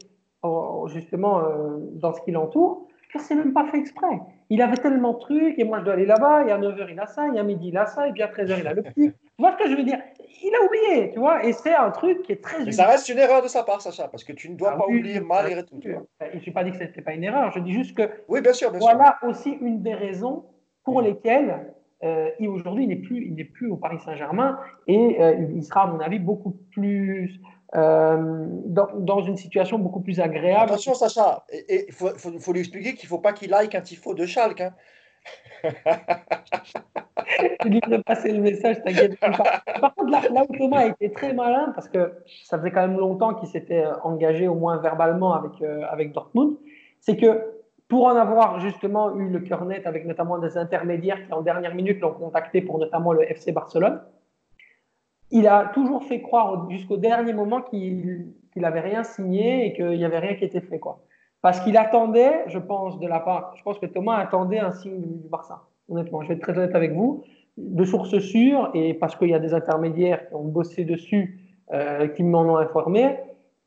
justement euh, dans ce qui l'entoure, que c'est même pas fait exprès. Il avait tellement de trucs, et moi je dois aller là-bas, et à 9h il a ça, et à midi il a ça, et puis à 13h il a le petit. tu vois ce que je veux dire? Il a oublié, tu vois, et c'est un truc qui est très. Mais ça reste une erreur de sa part, Sacha, parce que tu ne dois ah pas oublier malgré tout. Je n'ai pas dit que ce n'était pas une erreur, je dis juste que. Oui, bien sûr, bien voilà aussi une des raisons pour lesquelles euh, aujourd'hui il n'est plus, il n'est plus au Paris Saint-Germain et euh, il sera, à mon avis, beaucoup plus. Euh, dans, dans, une situation beaucoup plus agréable. Attention, Sacha, il faut, faut, faut, lui expliquer qu'il ne faut pas qu'il like un tifo de Schalke. Hein. je lui passer le message, t'inquiète pas. Par contre, là, là, où Thomas a été très malin, parce que ça faisait quand même longtemps qu'il s'était engagé, au moins verbalement, avec, euh, avec Dortmund, c'est que pour en avoir justement eu le cœur net avec notamment des intermédiaires qui, en dernière minute, l'ont contacté pour notamment le FC Barcelone, il a toujours fait croire jusqu'au dernier moment qu'il n'avait rien signé et qu'il n'y avait rien qui était fait. Quoi. Parce qu'il attendait, je pense, de la part, je pense que Thomas attendait un signe du Barça. Honnêtement, je vais être très honnête avec vous, de sources sûres, et parce qu'il y a des intermédiaires qui ont bossé dessus, euh, qui m'en ont informé,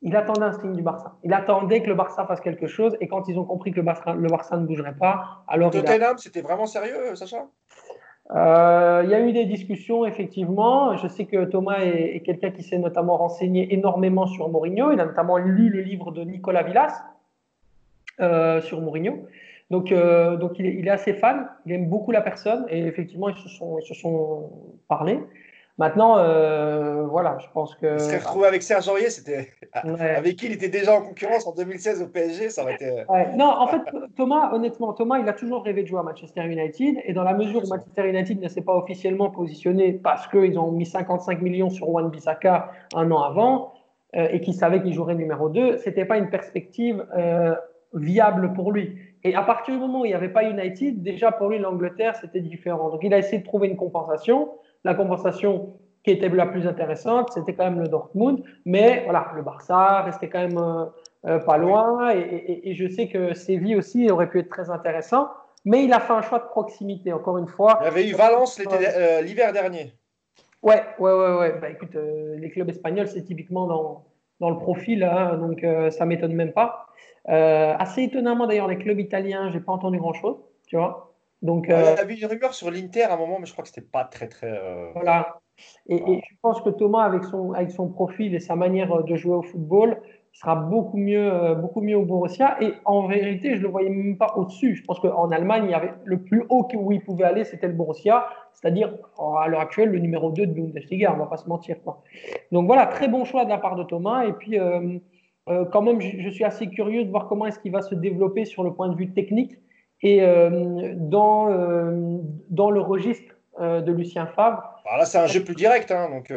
il attendait un signe du Barça. Il attendait que le Barça fasse quelque chose, et quand ils ont compris que le Barça, le Barça ne bougerait pas, alors. Tottenham, c'était vraiment sérieux, Sacha? Euh, il y a eu des discussions, effectivement. Je sais que Thomas est, est quelqu'un qui s'est notamment renseigné énormément sur Mourinho. Il a notamment lu le livre de Nicolas Villas, euh, sur Mourinho. Donc, euh, donc il est, il, est, assez fan, il aime beaucoup la personne et effectivement, ils se sont, ils se sont parlé. Maintenant, euh, voilà, je pense que. Il serait retrouvé avec Serge Aurier, c'était avec qui il était déjà en concurrence en 2016 au PSG, ça aurait été. Non, en fait, Thomas, honnêtement, Thomas, il a toujours rêvé de jouer à Manchester United et dans la mesure où Manchester United ne s'est pas officiellement positionné parce qu'ils ont mis 55 millions sur Juan Bissaka un an avant et qu'ils savaient qu'il jouerait numéro 2, c'était pas une perspective viable pour lui. Et à partir du moment où il n'y avait pas United, déjà pour lui, l'Angleterre, c'était différent. Donc il a essayé de trouver une compensation. La compensation qui était la plus intéressante, c'était quand même le Dortmund. Mais voilà, le Barça restait quand même euh, euh, pas loin. Et, je sais que Séville aussi aurait pu être très intéressant. Mais il a fait un choix de proximité, encore une fois. Il y avait eu Valence euh, l'hiver dernier. Ouais, ouais, ouais. ouais. Bah, écoute, les clubs espagnols, c'est typiquement dans, dans le profil, hein, donc ça m'étonne même pas. Assez étonnamment, d'ailleurs, les clubs italiens, j'ai pas entendu grand-chose, tu vois. Donc, il y euh, avait une rumeur sur l'Inter à un moment, mais je crois que c'était pas très, très. Euh, voilà. Et, je pense que Thomas, avec son, avec son profil et sa manière de jouer au football, sera beaucoup mieux, euh, beaucoup mieux au Borussia. Et en vérité, je ne le voyais même pas au-dessus. Je pense qu'en Allemagne, il y avait le plus haut où il pouvait aller, c'était le Borussia, c'est-à-dire à l'heure actuelle le numéro 2 de Bundesliga, on ne va pas se mentir. Quoi. Donc voilà, très bon choix de la part de Thomas. Et puis, euh, euh, quand même, je, je, suis assez curieux de voir comment est-ce qu'il va se développer sur le point de vue technique et dans, dans le registre de Lucien Favre. Alors là, c'est un jeu plus direct. Hein, donc,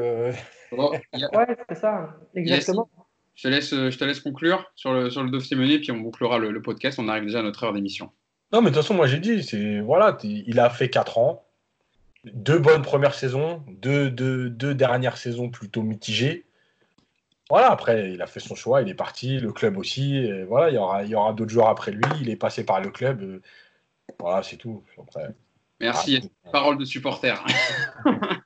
bon, Ouais, c'est ça, exactement. Je te laisse, je te laisse conclure sur le, sur le dossier mené, puis on bouclera le, le, podcast. On arrive déjà à notre heure d'émission. Non, mais de toute façon, moi j'ai dit, c'est voilà, il a fait 4 ans, deux bonnes premières saisons, deux, deux, deux dernières saisons plutôt mitigées. Voilà, après, il a fait son choix, il est parti, le club aussi. Et voilà, il y aura, il y aura d'autres joueurs après lui. Il est passé par le club. Voilà, c'est tout. Après, Merci. Parole de supporter.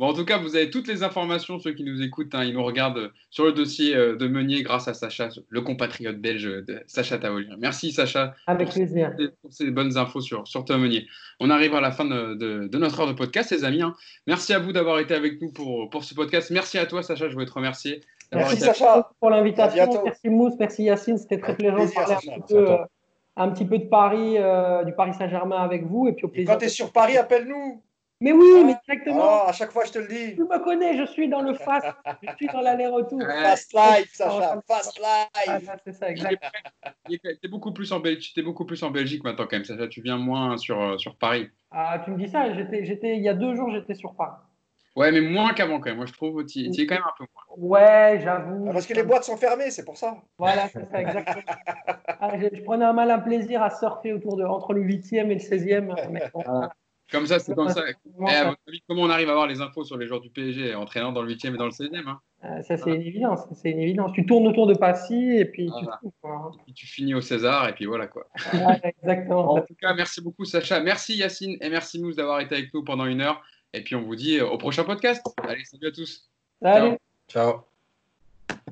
Bon, en tout cas, vous avez toutes les informations, ceux qui nous écoutent, hein, ils nous regardent sur le dossier euh, de Meunier grâce à Sacha, le compatriote belge de Sacha Taolier. Merci Sacha Avec plaisir. pour ces bonnes infos sur, sur Tom Meunier. On arrive à la fin de, de, de notre heure de podcast, les amis. Hein. Merci à vous d'avoir été avec nous pour, pour ce podcast. Merci à toi, Sacha, je voulais te remercier. Merci Sacha pour l'invitation. Merci Mousse, merci Yacine, c'était très plaisant de parler un petit, peu, euh, un petit peu de Paris, euh, du Paris Saint-Germain avec vous. Et puis au plaisir. Et quand tu es sur Paris, appelle-nous. Mais oui, ah, mais exactement. Oh, à chaque fois, je te le dis. Tu me connais, je suis dans le fast, je suis dans l'aller-retour. Fast life, Sacha, fast life. Ah, c'est ça, exactement. Tu es beaucoup plus en Belgique, es beaucoup plus en Belgique maintenant quand même. Sacha, tu viens moins sur, euh, sur Paris. Ah, tu me dis ça. J'étais, j'étais, il y a deux jours, j'étais sur Paris. Ouais, mais moins qu'avant quand même. Moi, je trouve tu es quand même un peu moins. Ouais, j'avoue. Ah, parce que les boîtes sont fermées, c'est pour ça. Voilà, c'est ça, exactement. ah, je, je, prenais un malin plaisir à surfer autour de, entre le 8e et le 16e. Mais bon, voilà. Comme ça, c'est comme ça. Et à votre avis, comment on arrive à avoir les infos sur les joueurs du PSG entraînant dans le 8e et dans le 16e hein euh, Ça, c'est une évidence. C'est une évidence. Tu tournes autour de Passy et puis tu trouves. Et puis tu finis au César et puis voilà quoi. Exactement. en tout cas, merci beaucoup Sacha. Merci Yacine et merci Mousse d'avoir été avec nous pendant une heure. Et puis on vous dit au prochain podcast. Allez, salut à tous. Salut. Ciao. Ciao.